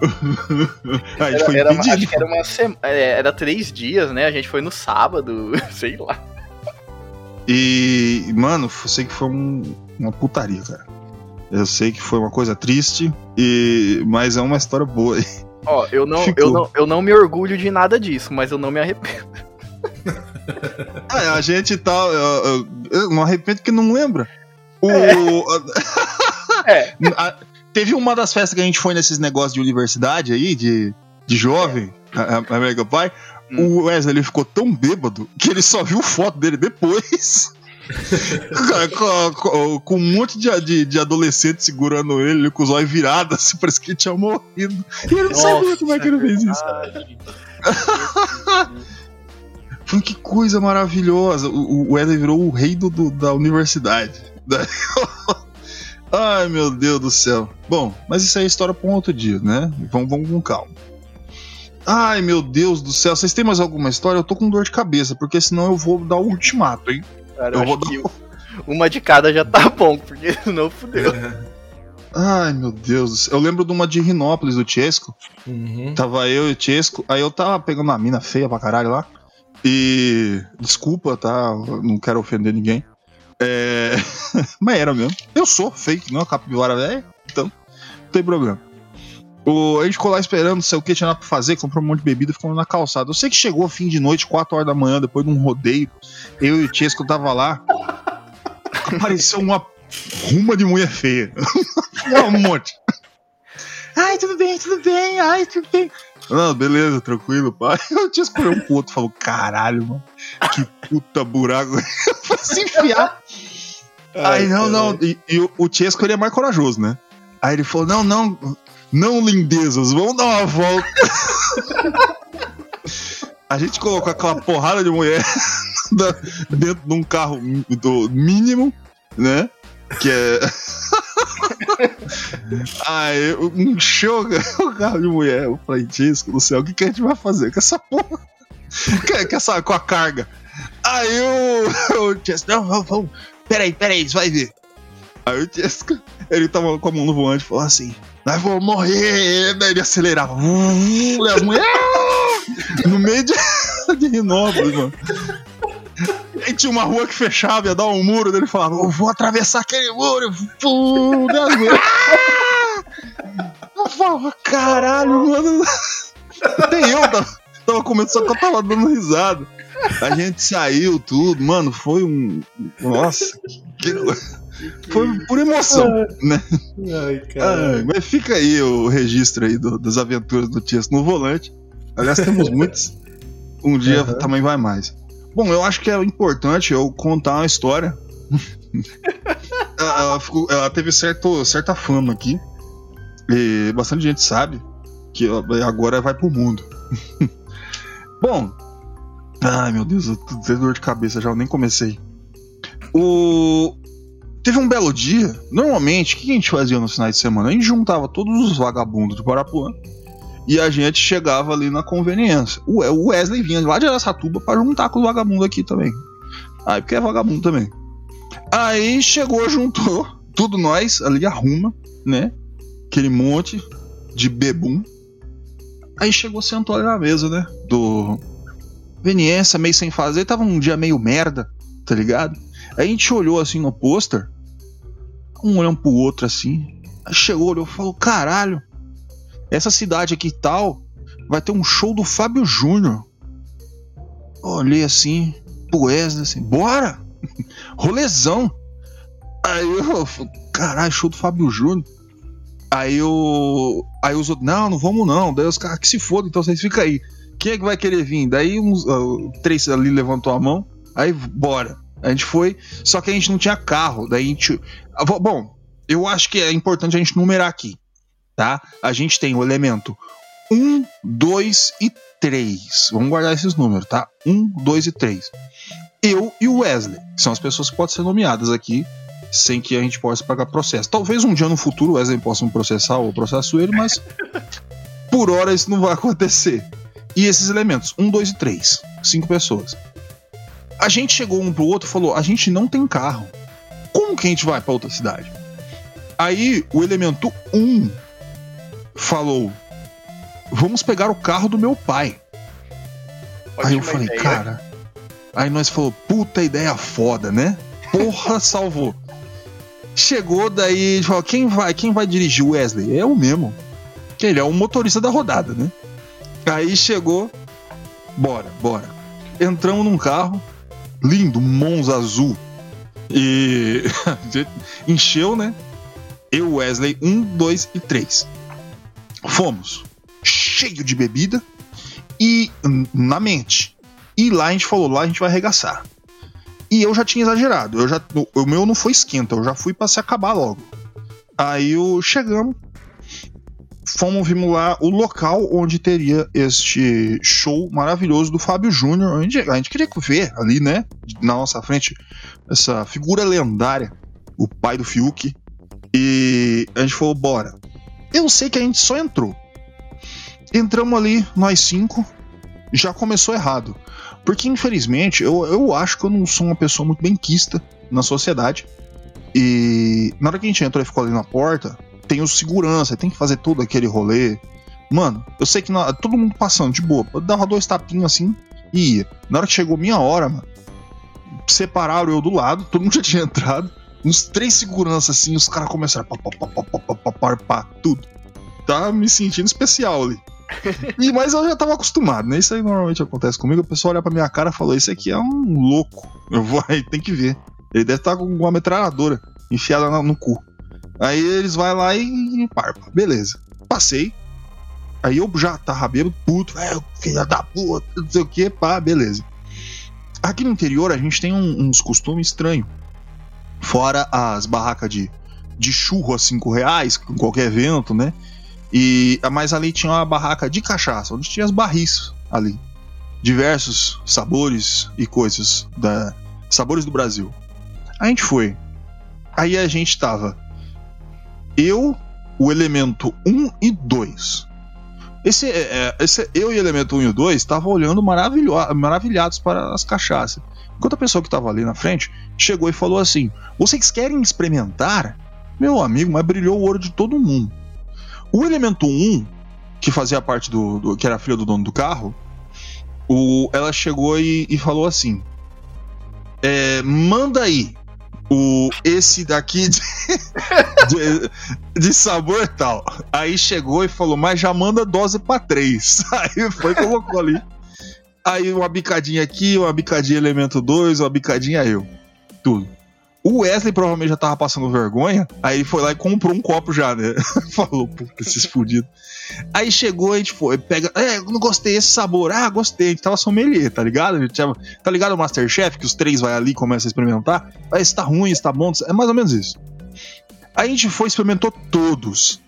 a gente Era, foi era, impedido. acho que era uma semana. Era três dias, né? A gente foi no sábado, sei lá. E, mano, eu sei que foi um- uma putaria, cara. Eu sei que foi uma coisa triste, e mas é uma história boa. Ó, eu não, Ficou. eu, não, eu não me orgulho de nada disso, mas eu não me arrependo. Ah, a gente tá. Eu, eu- eu não arrependo que não lembra. O, É. a- teve uma das festas que a gente foi nesses negócios de universidade aí, de, de jovem, a, a Mega Pai. O Wesley ele ficou tão bêbado que ele só viu foto dele depois. com, com- com um monte de, de, de adolescente segurando ele, com os olhos virados, assim, parece que ele tinha morrido. E ele não sabia como é que ele fez isso. Falei, que coisa maravilhosa. O, o Wesley virou o rei do, do- da universidade. Ai, meu Deus do céu. Bom, mas isso aí é história pra um outro dia, né? Vamos, vamos com calma. Ai, meu Deus do céu. Vocês têm mais alguma história? Eu tô com dor de cabeça, porque senão eu vou dar o ultimato, hein? Cara, Eu eu vou acho que uma de cada já tá bom, porque senão fudeu. Ai, meu Deus do céu. Eu lembro de uma de Rinópolis, do Chesco. Uhum. Tava eu e o Chesco. Aí eu tava pegando uma mina feia pra caralho lá. E. Desculpa, tá? Não quero ofender ninguém. É. Mas era mesmo. Eu sou fake, não é capivara velha. Então, não tem problema. O, a gente ficou lá esperando, não sei o que, tinha nada pra fazer, comprou um monte de bebida, ficamos na calçada. Eu sei que chegou fim de noite, 4 horas da manhã, depois de um rodeio. Eu e o Chesco tava lá. Apareceu uma ruma de mulher feia. um monte. Ai, tudo bem, tudo bem, ai, tudo bem. Não, beleza, tranquilo, pai. Eu tinha escolhido um pro outro, falou, caralho, mano, que puta buraco. Foi se enfiar. Aí, não, não, e, e o, o Chesco, ele é mais corajoso, né? Aí ele falou, não, não, não, lindezas, vamos dar uma volta. A gente colocou aquela porrada de mulher dentro de um carro do mínimo, né? Que é. Aí encheu o carro de mulher. Eu falei, Tisco, do céu, o que, que a gente vai fazer com essa porra? Que, que essa, com a carga. Aí o, o Tisco, não, vamos, vamos. Peraí, peraí, você vai ver. Aí o Tisco, ele tava com a mão no volante e falou assim: Nós vamos morrer. Daí ele acelerava. E as mulheres, no meio de, de Rinópolis, mano. Aí tinha uma rua que fechava, ia dar um muro, daí ele falava, eu vou atravessar aquele muro, pum, e! Eu falava, caralho, mano. Até eu tava, tava comendo, só que eu tava dando risada. A gente saiu, tudo, mano, foi um. Nossa, que. Foi por emoção, né? Ai, cara. Ah, mas fica aí o registro aí do- das aventuras do Tias no volante. Aliás, temos muitos. Um dia Aham. também vai mais. Bom, eu acho que é importante eu contar uma história. ela, ela ficou- ela teve certo, certa fama aqui. E bastante gente sabe que agora vai pro mundo. Bom. Ai meu Deus, eu tô tendo dor de cabeça já, eu nem comecei. O. Teve um belo dia. Normalmente, o que a gente fazia nos finais de semana? A gente juntava todos os vagabundos de Parapuã e a gente chegava ali na conveniência. O o Wesley vinha lá de Aracatuba pra juntar com os vagabundos aqui também. Aí, porque é vagabundo também. Aí chegou, juntou tudo nós ali, arruma, né? Aquele monte de bebum. Aí chegou, sentou ali na mesa, né? Do Veniência, meio sem fazer. Tava um dia meio merda, tá ligado? Aí a gente olhou assim no pôster, um olhando pro outro assim. Aí chegou, olhou e falou: caralho, essa cidade aqui tal vai ter um show do Fábio Júnior. Olhei assim, pro Wesley assim, bora! Rolezão! Aí eu caralho, show do Fábio Júnior. Aí eu. Aí os outros, não, não vamos não. Daí os caras que se fodam, então vocês ficam aí. Quem é que vai querer vir? Daí uns, ah, três ali levantou a mão. Aí, bora. A gente foi, só que a gente não tinha carro. Daí a gente. Ah, bo- Bom, eu acho que é importante a gente numerar aqui, tá? A gente tem o elemento 1, 2 e 3. Vamos guardar esses números, tá? 1, 2 e 3. Eu e o Wesley, são as pessoas que podem ser nomeadas aqui, sem que a gente possa pagar processo. Talvez um dia no futuro o Wesley possa me processar ou processo ele, mas por hora isso não vai acontecer. E esses elementos, 1, 2 e 3. Cinco pessoas. A gente chegou um pro outro e falou: a gente não tem carro. Como que a gente vai pra outra cidade? Aí o elemento 1 falou: vamos pegar o carro do meu pai. Aí eu falei, ideia. cara. Aí nós falou, puta ideia foda, né? Porra, salvou. Chegou daí, falou, quem vai, quem vai dirigir o Wesley? É o mesmo. Que Ele é o motorista da rodada, né? Aí chegou, bora, bora. Entramos num carro, lindo, Monza azul. E encheu, né? Eu, Wesley, um, dois e três. Fomos. Cheio de bebida e na mente. E lá a gente falou, lá a gente vai arregaçar. E eu já tinha exagerado. Eu já, o, meu não foi esquenta, eu já fui pra se acabar logo. Aí eu chegamos, fomos, vimos lá o local onde teria este show maravilhoso do Fábio Júnior. A gente, a gente queria ver ali, né? Na nossa frente, essa figura lendária, o pai do Fiuk. E a gente falou, bora. Eu sei que a gente só entrou. Entramos ali, nós cinco, já começou errado. Porque, infelizmente, eu, eu acho que eu não sou uma pessoa muito benquista na sociedade. E na hora que a gente entrou e ficou ali na porta, tem o segurança, tem que fazer todo aquele rolê. Mano, eu sei que na- todo mundo passando de boa, eu dava dois tapinhos assim e ia. Na hora que chegou minha hora, mano, separaram eu do lado, todo mundo já tinha entrado. Uns três seguranças assim, os caras começaram a pá, pá, pá, pá, pá, pá, pá, pá, tudo. Tá me sentindo especial ali. E, mas eu já tava acostumado, né? Isso aí normalmente acontece comigo. O pessoal olha pra minha cara e fala: Esse aqui é um louco. Eu vou aí, tem que ver. Ele deve estar com uma metralhadora enfiada na- no cu. Aí eles vai lá e, e parpa. Beleza. Passei. Aí eu já tava bêbado, puto, é, filha da puta, não sei o que, pá, beleza. Aqui no interior a gente tem um- uns costumes estranhos. Fora as barracas de, de churro a 5 reais, com qualquer evento, né? E mas ali tinha uma barraca de cachaça, onde tinha as barris ali. Diversos sabores e coisas da sabores do Brasil. A gente foi. Aí a gente tava eu, o elemento 1 e 2. Esse, é, é, esse eu e o elemento 1 e o 2 estavam olhando maravilhados para as cachaças. Enquanto a pessoa que estava ali na frente chegou e falou assim: Vocês querem experimentar? Meu amigo, mas brilhou o olho de todo mundo. O elemento 1, que fazia parte do. do que era a filha do dono do carro, o, ela chegou e, e falou assim: é, Manda aí o esse daqui de, de, de sabor tal. Aí chegou e falou, mas já manda dose pra três. Aí foi colocou ali. Aí uma bicadinha aqui, uma bicadinha elemento 2, uma bicadinha eu. Tudo. O Wesley provavelmente já tava passando vergonha, aí ele foi lá e comprou um copo já, né? Falou, puta, esses fudidos. Aí chegou, a gente foi, pega, é, não gostei desse sabor. Ah, gostei, a gente tava sommelier, tá ligado? A gente tava, tá ligado o Masterchef, que os três vai ali e começa a experimentar? Ah, esse tá ruim, esse tá bom, é mais ou menos isso. Aí a gente foi experimentou todos.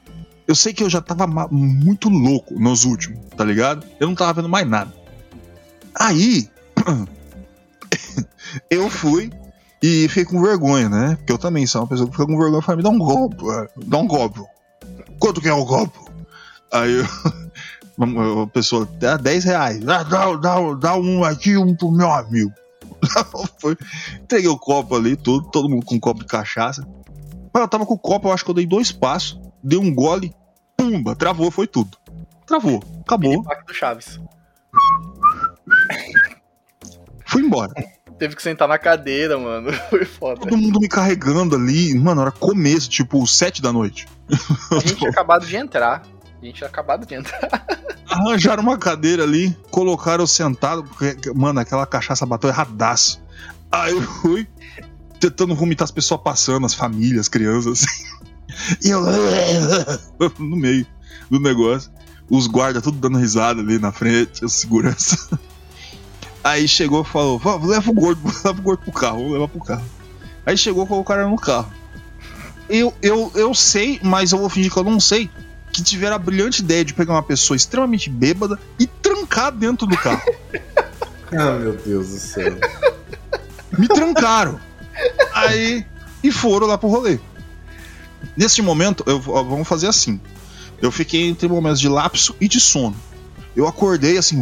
Eu sei que eu já tava muito louco nos últimos, tá ligado? Eu não tava vendo mais nada. Aí, eu fui e fiquei com vergonha, né? Porque eu também sou uma pessoa que fica com vergonha e fala, me dá um golpe, dá um golpe. Quanto que é o golpe? Aí eu, a pessoa, dá 10 reais. Dá, dá, dá, dá um aqui um pro meu amigo. Foi, entreguei o copo ali, todo, todo mundo com um copo de cachaça. Mas eu tava com o copo, eu acho que eu dei dois passos, dei um gole, pumba, travou, foi tudo. Travou, acabou. do Chaves. Fui embora. Teve que sentar na cadeira, mano. Foi foda. Todo mundo me carregando ali. Mano, era começo, tipo, sete da noite. A gente tinha acabado de entrar. A gente tinha acabado de entrar. Arranjaram uma cadeira ali, colocaram eu sentado, porque, mano, aquela cachaça bateu erradaço. Aí eu fui tentando vomitar as pessoas passando, as famílias, as crianças, assim. E eu no meio do negócio. Os guardas tudo dando risada ali na frente, as segurança. Aí chegou e falou: leva o gordo, leva o gordo pro carro, vamos levar pro carro. Aí chegou e cara no carro. Eu, eu, eu sei, mas eu vou fingir que eu não sei. Que tiveram a brilhante ideia de pegar uma pessoa extremamente bêbada e trancar dentro do carro. ah, meu Deus do céu. Me trancaram. Aí. E foram lá pro rolê. Nesse momento, eu, vamos fazer assim. Eu fiquei entre momentos de lapso e de sono. Eu acordei assim,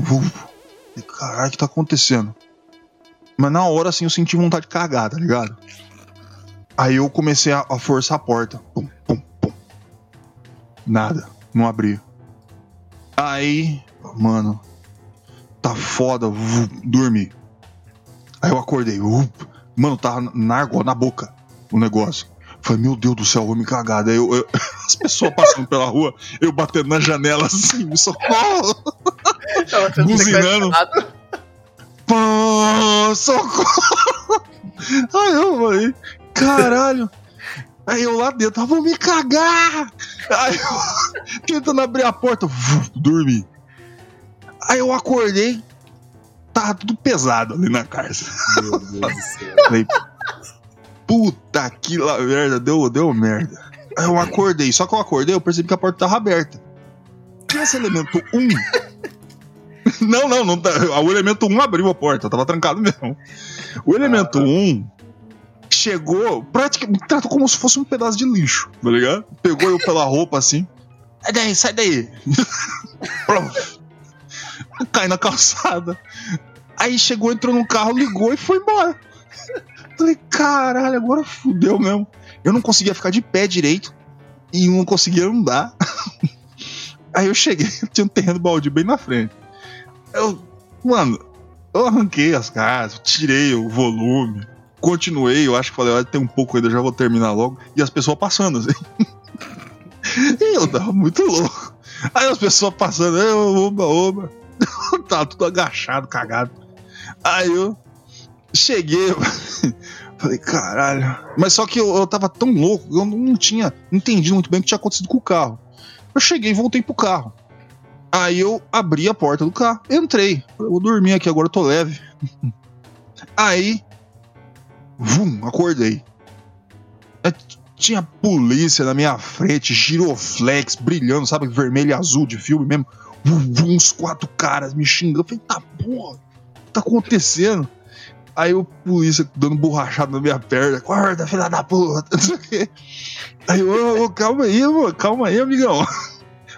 caralho, o que tá acontecendo? Mas na hora, assim, eu senti vontade de cagar, tá ligado? Aí eu comecei a, a forçar a porta. Pum, pum, pum. Nada, não abria. Aí, mano, tá foda, dormi. Aí eu acordei, mano, tava na argola, na boca, o negócio. Falei, meu Deus do céu, vou me cagar. Daí eu, eu, as pessoas passando pela rua, eu batendo na janela assim, me socorro. Buzinando. Pô, socorro! Aí eu falei, caralho. Aí eu lá dentro, ah, vou me cagar! Aí eu tentando abrir a porta, dormi. Aí eu acordei, tava tudo pesado ali na casa. Meu Deus do céu. Falei, puta que lá merda, deu, deu merda. Aí eu acordei, só que eu acordei, eu percebi que a porta tava aberta. E esse elemento 1 não, não, não tá. O elemento 1 abriu a porta, tava trancado mesmo. O elemento ah, 1 chegou, praticamente tratou como se fosse um pedaço de lixo, tá ligado? Pegou eu pela roupa assim. Sai daí, sai daí. Cai na calçada. Aí chegou, entrou no carro, ligou e foi embora. Falei, caralho, agora fudeu mesmo. Eu não conseguia ficar de pé direito e não conseguia andar. Aí eu cheguei, tinha um terreno baldio bem na frente. Eu, mano, eu arranquei as casas, tirei o volume, continuei, eu acho que falei, olha, tem um pouco ainda, já vou terminar logo. E as pessoas passando, assim. e eu tava muito louco. Aí as pessoas passando, eu, oba, oba. tava tudo agachado, cagado. Aí eu cheguei, falei, caralho. Mas só que eu, eu tava tão louco, eu não tinha entendido muito bem o que tinha acontecido com o carro. Eu cheguei e voltei pro carro. Aí eu abri a porta do carro, entrei. Eu vou dormir aqui agora, eu tô leve. Aí, vum, acordei. É, tinha polícia na minha frente, giroflex brilhando, sabe? Vermelho e azul de filme mesmo. Vum, vum, uns quatro caras me xingando. Eu falei, tá porra, o que tá acontecendo? Aí o polícia dando borrachada na minha perna. Acorda, filha da puta. Não sei o quê. Aí eu, calma aí, mano. Calma aí, amigão.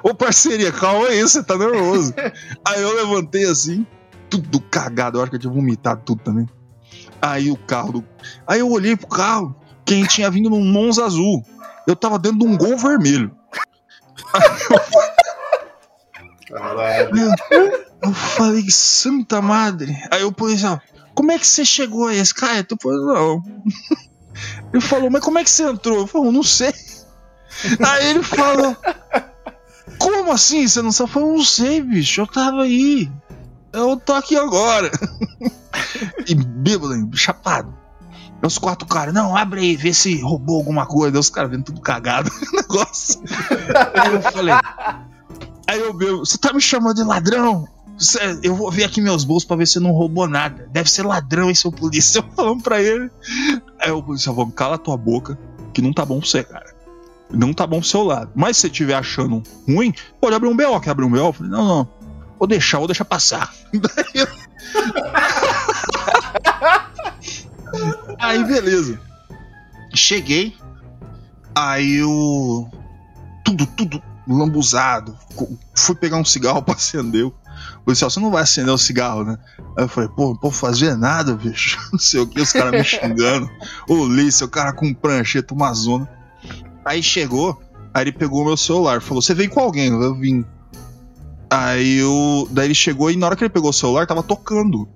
Ô, parceria, calma aí, você tá nervoso. Aí eu levantei assim, tudo cagado. Eu acho que eu tinha vomitado tudo também. Aí o carro. Do... Aí eu olhei pro carro. Quem tinha vindo num Monza azul. Eu tava dentro de um gol vermelho. Caralho. Eu falei, santa madre. Aí o policial, como é que você chegou a esse cara? Eu falei, não. Ele falou, mas como é que você entrou? Eu falei, não sei. Aí ele falou, como assim? Você não sabe? Eu falei, não sei, bicho, eu tava aí. Eu tô aqui agora. E bêbado, chapado. Aí Os quatro caras, não, abre aí, vê se roubou alguma coisa. Aí Os caras vendo tudo cagado negócio. Aí eu falei, Aí eu bebo, você tá me chamando de ladrão? Eu vou ver aqui meus bolsos pra ver se não roubou nada. Deve ser ladrão, hein, seu polícia? Eu falando pra ele. Aí o policial falou, cala tua boca, que não tá bom pra você, cara. Não tá bom pro seu lado. Mas se você estiver achando ruim, pode abrir um BO. Quer abrir um BO? Eu falei, não, não. Vou deixar, vou deixar passar. Aí, beleza. Cheguei. Aí eu. Tudo, tudo lambuzado. Fui pegar um cigarro pra acender. O policial, você não vai acender o cigarro, né? Aí eu falei, pô, não posso fazer nada, bicho. Não sei o que, os caras me xingando. Olhei, seu cara com prancheta, uma zona. Aí chegou, aí ele pegou o meu celular, falou, você veio com alguém? Eu vim. Aí eu. Daí ele chegou e na hora que ele pegou o celular, tava tocando.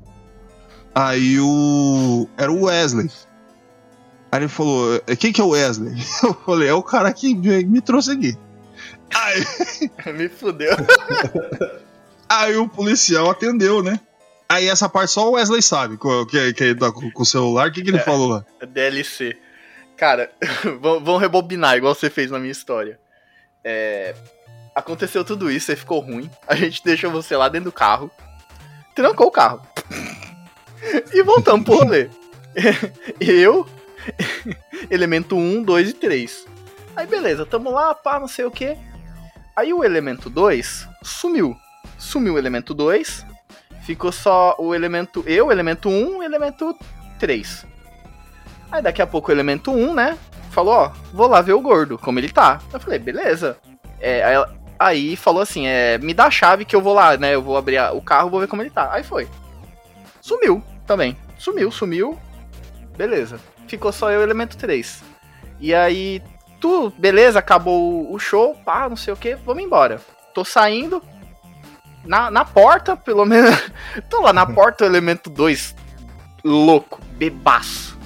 Aí o. Era o Wesley. Aí ele falou, quem que é o Wesley? Eu falei, é o cara que me trouxe aqui. Aí, Me fudeu. Aí o policial atendeu, né? Aí essa parte só o Wesley sabe, que, que ele tá com, o celular. O que, que ele É. falou lá? DLC. Cara, vamos rebobinar, igual você fez na minha história. É, aconteceu tudo isso, aí ficou ruim. A gente deixou você lá dentro do carro, trancou o carro. e voltamos pro rolê. Eu, elemento 1, 2 e 3. Aí beleza, tamo lá, pá, não sei o que. Aí o elemento 2 sumiu. Sumiu o elemento 2. Ficou só o elemento eu, elemento 1 e elemento 3. Aí daqui a pouco o elemento 1, né? Falou, ó, vou lá ver o gordo, como ele tá. Eu falei, beleza. É, aí, aí falou assim, é, me dá a chave que eu vou lá, né? Eu vou abrir a- o carro, vou ver como ele tá. Aí foi. Sumiu também. Sumiu, sumiu. Beleza. Ficou só eu elemento 3. E aí, tu, beleza, acabou o show, pá, não sei o que, vamos embora. Tô saindo. Na, na porta, pelo menos. Tô lá na porta, o elemento 2, louco, bebaço.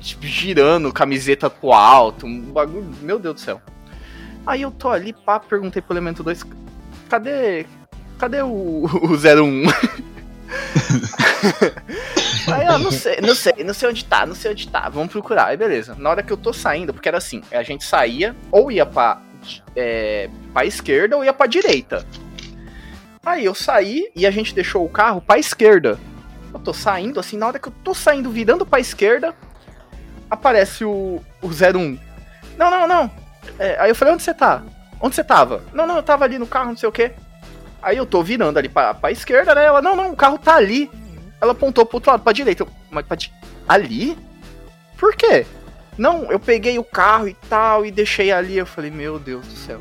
tipo, girando, camiseta pro alto, um bagulho, meu Deus do céu. Aí eu tô ali, pá, perguntei pro elemento 2, cadê. Cadê o, o 01? Aí eu não sei, não sei, não sei onde tá, não sei onde tá, vamos procurar. Aí beleza, na hora que eu tô saindo, porque era assim, a gente saía, ou ia pra, é, pra esquerda ou ia pra direita. Aí eu saí e a gente deixou o carro pra esquerda. Eu tô saindo, assim, na hora que eu tô saindo, virando pra esquerda, aparece o, o 01. Não, não, não. É, aí eu falei, onde você tá? Onde você tava? Não, não, eu tava ali no carro, não sei o quê. Aí eu tô virando ali pra, pra esquerda, né? Ela, não, não, o carro tá ali. Ela apontou pro outro lado, pra direita. Eu, mas pra di... Ali? Por quê? Não, eu peguei o carro e tal e deixei ali. Eu falei, meu Deus do céu.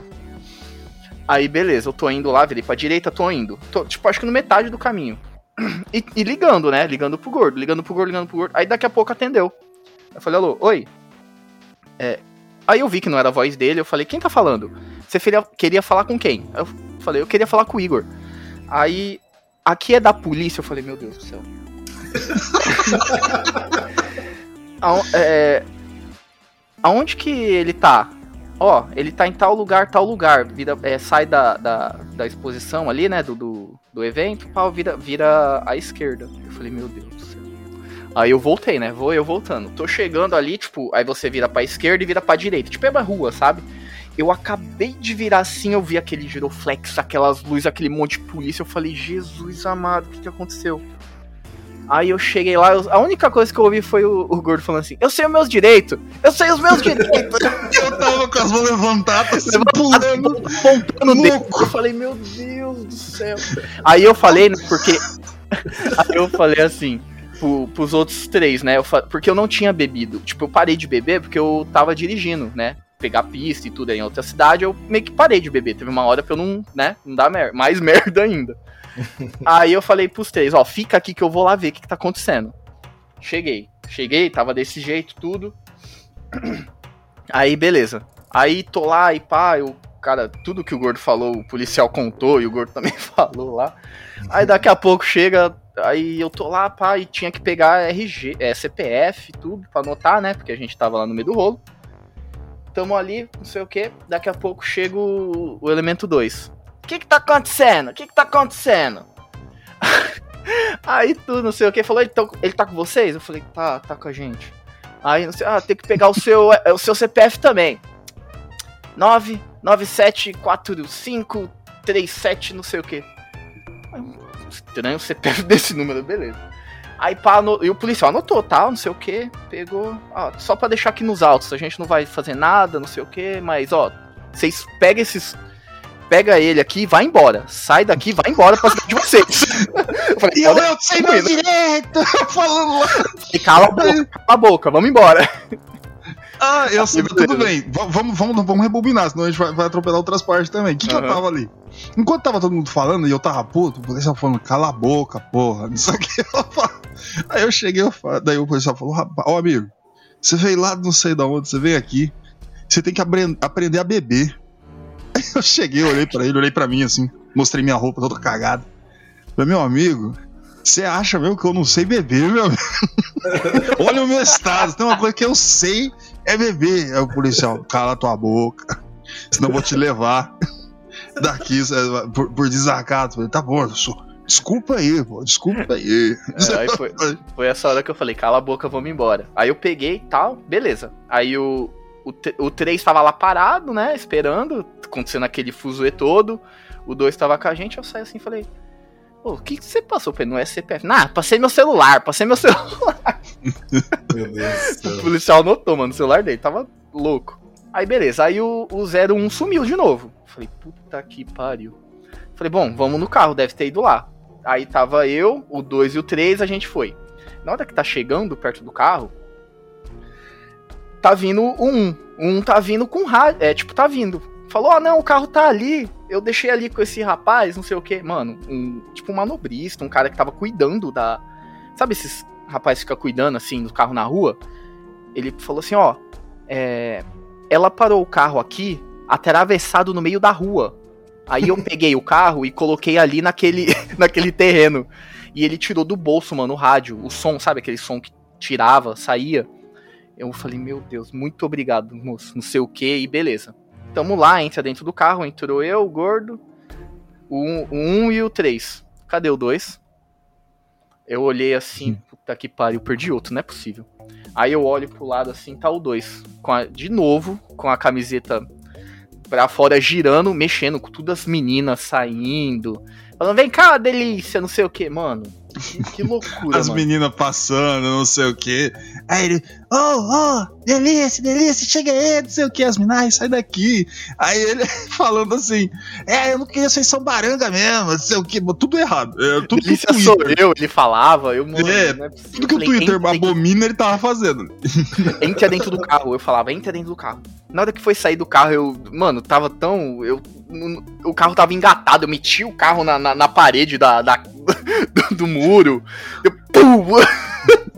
Aí, beleza, eu tô indo lá, virei pra direita, tô indo. Tô, tipo, acho que no metade do caminho. E, e ligando, né? Ligando pro gordo, ligando pro gordo, ligando pro gordo. Aí daqui a pouco atendeu. Eu falei, alô, oi. É. Aí eu vi que não era a voz dele, eu falei, quem tá falando? Você queria, queria falar com quem? Aí eu falei, eu queria falar com o Igor. Aí, aqui é da polícia, eu falei, meu Deus do céu. É, aonde que ele tá? Ó, ele tá em tal lugar, tal lugar. Vira, é, sai da, da, da exposição ali, né? Do, do, do evento, pau, vira, vira à esquerda. Eu falei, meu Deus do céu. Aí eu voltei, né? Vou eu voltando. Tô chegando ali, tipo, aí você vira pra esquerda e vira pra direita. Tipo, é uma rua, sabe? Eu acabei de virar assim, eu vi aquele giroflex, aquelas luzes, aquele monte de polícia. Eu falei, Jesus amado, o que, que aconteceu? Aí eu cheguei lá, eu- a única coisa que eu ouvi foi o, o gordo falando assim: Eu sei os meus direitos, eu sei os meus direitos. Eu tava com as mãos levantadas, assim, pulando. apontando o dedo. Eu falei, meu Deus do céu. Aí eu falei, né, porque. Aí eu falei assim: pro, pros outros três, né? Eu porque eu não tinha bebido. Tipo, eu parei de beber porque eu tava dirigindo, né? Pegar pista e tudo aí em outra cidade, eu meio que parei de beber. Teve uma hora pra eu não, né? Não dar mer mais merda ainda. aí eu falei pros três, ó, fica aqui que eu vou lá ver o que, que tá acontecendo. Cheguei. Cheguei, tava desse jeito, tudo. Aí, beleza. Aí tô lá e pá, eu, cara, tudo que o gordo falou, o policial contou e o gordo também falou lá. Aí daqui a pouco chega, aí eu tô lá, pá, e tinha que pegar RG, é, CPF, tudo, pra anotar, né? Porque a gente tava lá no meio do rolo. Tamo ali, não sei o que. Daqui a pouco chega o, o elemento 2. O que que tá acontecendo? O que que tá acontecendo? aí tu, não sei o que, falou, ele tá, ele tá com vocês? Eu falei, tá, tá com a gente. Aí, não sei, ah, tem que pegar o seu, é, o seu CPF também. 9, 9745 37, não sei o que. Estranho o CPF desse número, beleza. Aí pá, no- e o policial anotou, tal, não sei o que, pegou, ó, só pra deixar aqui nos autos, a gente não vai fazer nada, não sei o que, mas ó, vocês pegam esses. Pega ele aqui e vai embora. Sai daqui, vai embora pra cidade de vocês. Eu falei, E eu, "Pode- eu sei meu direito, falando lá. e cala a boca, cala a boca, vamos embora. Ah, eu sei, tudo bem. Va- Vamos, vamos, vamos rebobinar, senão a gente vai, vai atropelar outras partes também. O que, que eu tava ali? Enquanto tava todo mundo falando e eu tava puto, o policial falando, cala a boca, porra. Isso aqui eu falo. Aí eu cheguei, eu falo- daí o policial falou, rapaz, ó amigo, você veio lá não sei de onde, você veio aqui, você tem que apren- aprender a beber. Eu cheguei, olhei pra ele, olhei pra mim assim, mostrei minha roupa toda cagada. Falei, meu amigo, você acha mesmo que eu não sei beber, meu amigo? Olha o meu estado, tem uma coisa que eu sei é beber. Aí o policial, cala tua boca, senão eu vou te levar daqui por, por desacato. Falei, tá bom, eu sou- desculpa aí, pô, desculpa aí. É, aí foi, foi essa hora que eu falei, cala a boca, vamos embora. Aí eu peguei tal, beleza. Aí o, o, t- o 3 tava lá parado, né, esperando, acontecendo aquele fuzuê todo. O 2 tava com a gente, eu saí assim e falei, pô, o que, que você passou? Falei, não é CPF. Nah, passei meu celular, passei meu celular. Meu Deus O policial notou, mano, o celular dele tava louco. Aí beleza, aí o, o 01 sumiu de novo. Falei, puta que pariu. Falei, bom, vamos no carro, deve ter ido lá. Aí tava eu, o 2 e o 3, a gente foi. Na hora que tá chegando perto do carro, tá vindo o 1. O 1 tá vindo com rádio, é, tipo, tá vindo. Falou, ó, não, o carro tá ali. Eu deixei ali com esse rapaz, não sei o que. Mano, um, tipo um manobrista, um cara que tava cuidando da... Sabe esses rapazes que ficam cuidando, assim, do carro na rua? Ele falou assim, ó, é, ela parou o carro aqui, atravessado no meio da rua. Aí eu peguei o carro e coloquei ali naquele, naquele terreno. E ele tirou do bolso, mano, o rádio, o som, sabe aquele som que tirava, saía. Eu falei, meu Deus, muito obrigado, moço, não sei o que, e beleza. Tamo lá, entra dentro do carro, entrou eu, o gordo, o 1 um, um e o 3. Cadê o 2? Eu olhei assim, puta que pariu, perdi outro, não é possível. Aí eu olho pro lado assim, tá o 2. De novo, com a camiseta pra fora, girando, mexendo com todas as meninas saindo. Falando, vem cá, delícia, não sei o que, mano. Que, que loucura, As meninas passando, não sei o que. Aí ele, oh, oh, delícia, delícia, chega aí, não sei o que. As meninas, ai, sai daqui. Aí ele falando assim, é, eu não queria, vocês são baranga mesmo, não sei o que. Tudo errado. É, tudo Delícia sou Twitter, eu, ele falava, eu mano, É, é tudo que o Twitter entra abomina, ele tava fazendo. entra dentro do carro. Eu falava, entra dentro do carro. Na hora que foi sair do carro, eu. Mano, tava tão. Eu, o carro tava engatado, eu meti o carro na, na, na parede da, da- do, do muro. Eu. Pum!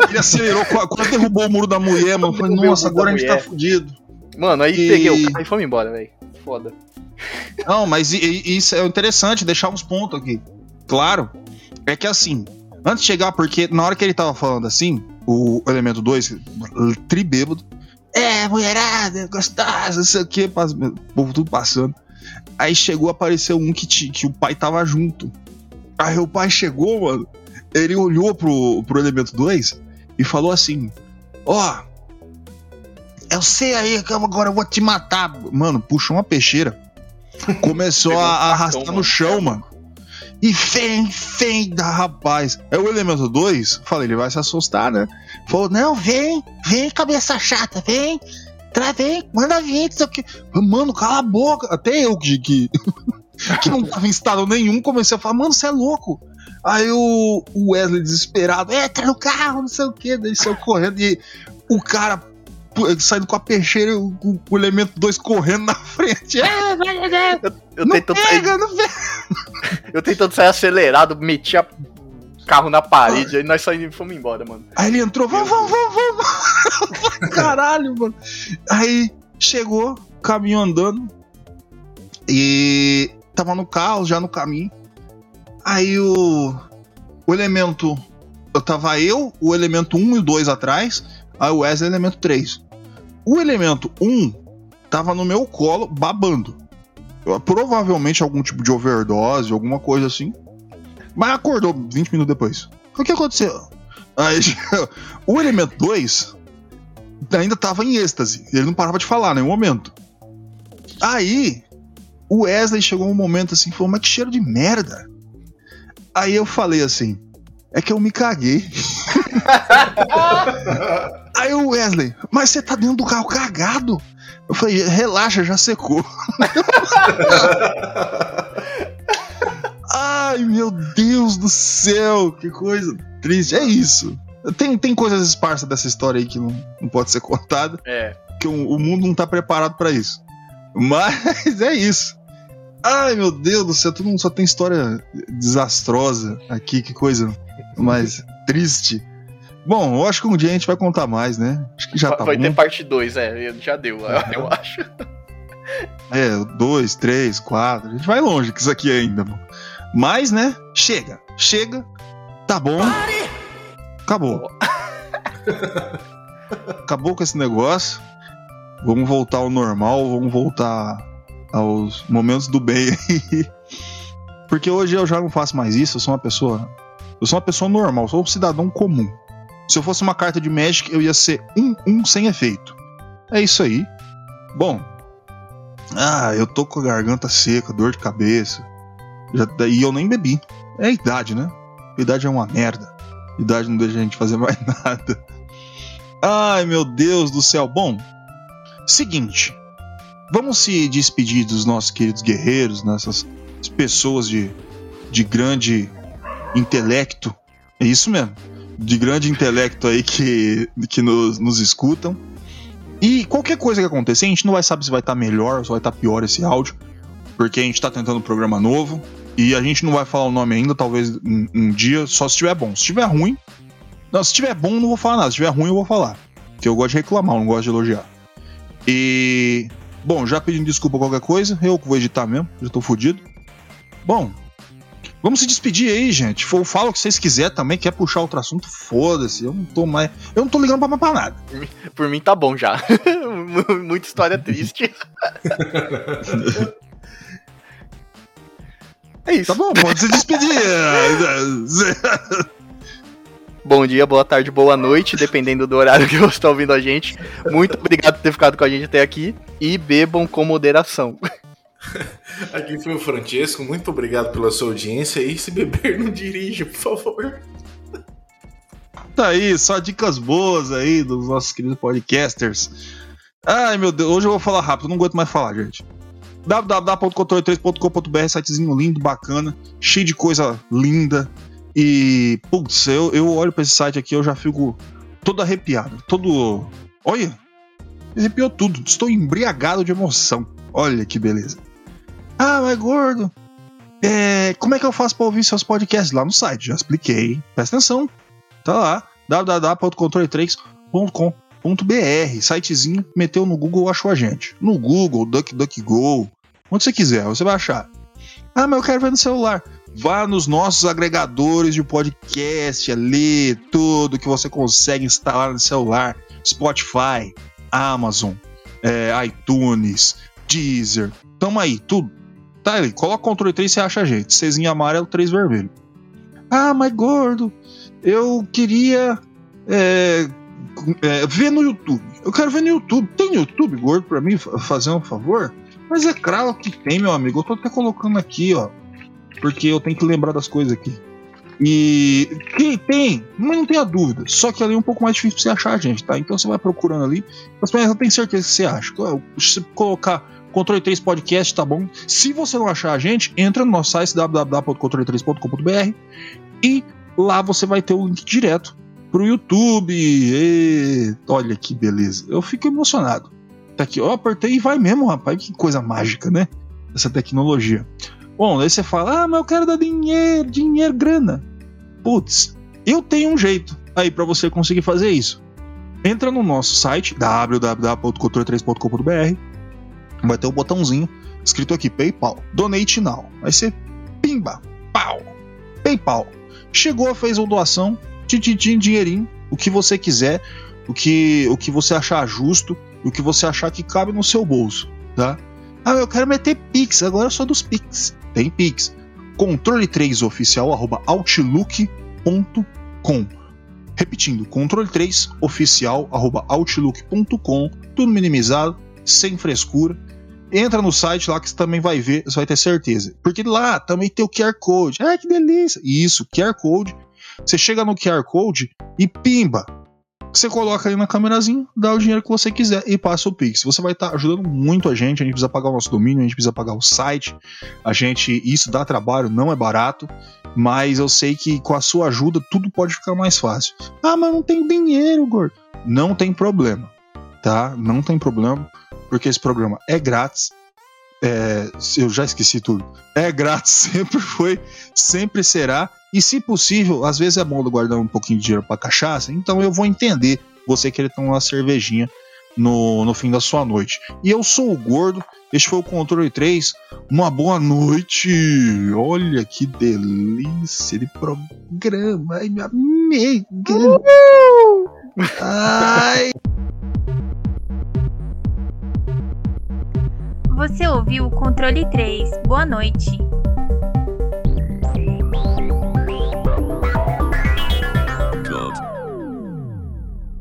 Ele acelerou, qua- quase derrubou o muro da mulher, mano. Falei, nossa, agora a gente tá fudido. Mano, aí E- peguei o carro e fomos embora, velho. Foda. Não, mas isso é interessante, deixar uns pontos aqui. Claro, é que assim, antes de chegar, porque na hora que ele tava falando assim, o elemento 2, tribêbado, é, mulherada, gostosa, não sei o que, o povo tudo passando. Aí chegou, apareceu um que, ti- que o pai tava junto. Aí o pai chegou, mano, ele olhou pro, pro elemento 2 e falou assim: Ó, eu sei aí que agora eu vou te matar. Mano, puxou uma peixeira. Começou a facão, arrastar mano. no chão, mano. E vem, vem da rapaz. Aí o elemento 2, falei, ele vai se assustar, né? Falou, não, vem, vem, cabeça chata, vem. Vem, manda vir. Mano, cala a boca. Até eu que, que, que não tava em estado nenhum, comecei a falar, mano, você é louco. Aí o, Wesley desesperado, entra no carro, não sei o que, daí saiu correndo e o cara saindo com a peixeira, o, o- o elemento 2 correndo na frente. É, vai, vai, vai. Eu não tentando, sair, pega, não pega. eu tentando sair acelerado, meti a carro na parede, aí nós saímos e fomos embora, mano. Aí ele entrou, vamos, vamos, vamos, vamos. Caralho, mano. Aí chegou, caminho andando. E tava no carro, já no caminho. Aí o, o elemento. Eu tava eu, o elemento 1 e o 2 atrás. Aí o Wesley, elemento 3. O elemento 1 tava no meu colo, babando. Eu- provavelmente algum tipo de overdose, alguma coisa assim. Mas acordou 20 minutos depois. O que aconteceu? Aí, o elemento 2 ainda tava em êxtase. Ele não parava de falar nenhum momento. Aí, o Wesley chegou um momento assim, falou, mas que cheiro de merda. Aí eu falei assim, é que eu me caguei. Aí o Wesley, mas você tá dentro do carro cagado? Eu falei, relaxa, já secou. Ai, meu Deus do céu, que coisa triste. É isso. Tem, tem coisas esparsas dessa história aí que não, não pode ser contada, É. que o, o mundo não tá preparado pra isso. Mas é isso. Ai, meu Deus do céu, todo mundo só tem história desastrosa aqui, que coisa mais triste. Bom, eu acho que um dia a gente vai contar mais, né? Acho que já tá vai bom. ter parte 2, é, já deu, eu acho. É, dois, três, quatro. A gente vai longe com isso aqui ainda, mano. Mas, né? Chega. Chega. Tá bom. Acabou. Acabou com esse negócio. Vamos voltar ao normal. Vamos voltar aos momentos do bem aí. Porque hoje eu já não faço mais isso. Eu sou uma pessoa. Eu sou uma pessoa normal. Sou um cidadão comum. Se eu fosse uma carta de Magic, eu ia ser um, um sem efeito. É isso aí. Bom, ah, eu tô com a garganta seca, dor de cabeça. Já, e eu nem bebi. É a idade, né? A idade é uma merda. A idade não deixa a gente fazer mais nada. Ai, meu Deus do céu. Bom, seguinte. Vamos se despedir dos nossos queridos guerreiros, nessas pessoas de, de grande intelecto. É isso mesmo. De grande intelecto aí que, que nos, nos escutam. E qualquer coisa que acontecer, a gente não vai saber se vai estar melhor ou se vai estar pior esse áudio, porque a gente está tentando um programa novo e a gente não vai falar o nome ainda, talvez um, um dia, só se estiver bom. Se estiver ruim, não, se estiver bom, não vou falar nada. Se estiver ruim, eu vou falar, porque eu gosto de reclamar, eu não gosto de elogiar. E bom, já pedindo desculpa qualquer coisa, eu que vou editar mesmo, já tô fudido. Bom, vamos se despedir aí, gente. Fa- Fala o que vocês quiserem também, quer puxar outro assunto, foda-se. Eu não tô mais, eu não tô ligando pra, pra nada. Por mim tá bom já. Muita história triste. É isso. Tá bom, pode se despedir. Bom dia, boa tarde, boa noite, dependendo do horário que você está ouvindo a gente. Muito obrigado por ter ficado com a gente até aqui e bebam com moderação. Aqui foi o Francesco, muito obrigado pela sua audiência e se beber não dirija, por favor. Tá aí, só dicas boas aí dos nossos queridos podcasters. Ai, meu Deus, hoje eu vou falar rápido, não aguento mais falar, gente. www.controle3.com.br, sitezinho lindo, bacana, cheio de coisa linda. E, putz, eu, eu olho pra esse site aqui, eu já fico todo arrepiado, todo. Olha, arrepiou tudo, estou embriagado de emoção. Olha que beleza. Ah, mas gordo, é, como é que eu faço pra ouvir seus podcasts? Lá no site, já expliquei, presta atenção. Tá lá, www.controle3.com.br, sitezinho, meteu no Google, achou a gente. No Google, DuckDuckGo, onde você quiser, você vai achar. Ah, mas eu quero ver no celular. Vá nos nossos agregadores de podcast ali, tudo que você consegue instalar no celular. Spotify, Amazon, é, iTunes, Deezer. Tamo aí, tudo. Tá ali, coloca controle 3 e você acha a gente. Cezinho amarelo, 3 vermelho. Ah, mas gordo, eu queria é, é, ver no YouTube. Eu quero ver no YouTube. Tem YouTube, gordo, pra mim fa- fazer um favor? Mas é claro que tem, meu amigo. Eu tô até colocando aqui, ó. Porque eu tenho que lembrar das coisas aqui. E tem, tem, mas não tenha dúvida. Só que ali é um pouco mais difícil pra você achar gente, tá? Então você vai procurando ali. Mas eu tenho certeza que você acha. Se colocar Controle 3 Podcast, tá bom? Se você não achar a gente, entra no nosso site www.controle3.com.br E lá você vai ter o link direto pro YouTube. E... Olha que beleza. Eu fico emocionado. Tá aqui, eu apertei e vai mesmo, rapaz. Que coisa mágica, né? Essa tecnologia. Bom, aí você fala, ah, mas eu quero dar dinheiro, dinheiro, grana. Putz, eu tenho um jeito aí para você conseguir fazer isso. Entra no nosso site www.cultura3.com.br vai ter um botãozinho escrito aqui PayPal, Donate Now. Aí você pimba, pau, PayPal. Chegou, fez uma doação, tititim, dinheirinho, o que você quiser, o que, o que você achar justo, o que você achar que cabe no seu bolso, tá? Ah, eu quero meter Pix, agora eu sou dos Pix. Tem Pix. Controle3oficial arroba outlook.com. Repetindo, controle3oficial arroba outlook.com. Tudo minimizado, sem frescura. Entra no site lá que você também vai ver, você vai ter certeza. Porque lá também tem o QR Code. Ah, que delícia! Isso, QR Code. Você chega no QR Code e pimba! Você coloca ali na câmerazinha, dá o dinheiro que você quiser e passa o Pix. Você vai estar tá ajudando muito a gente. A gente precisa pagar o nosso domínio, a gente precisa pagar o site. A gente, isso dá trabalho, não é barato. Mas eu sei que com a sua ajuda tudo pode ficar mais fácil. Ah, mas não tem dinheiro, gordo. Não tem problema, tá? Não tem problema, porque esse programa é grátis. É, eu já esqueci tudo. É grátis, sempre foi, sempre será. E se possível, às vezes é bom guardar um pouquinho de dinheiro para cachaça, então eu vou entender você querer tomar uma cervejinha no, no fim da sua noite. E eu sou o Gordo, este foi o Controle 3. Uma boa noite! Olha que delícia de programa! Ai, minha amiga! Ai! Você ouviu o Controle 3. Boa noite.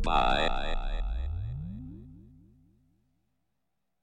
Bye.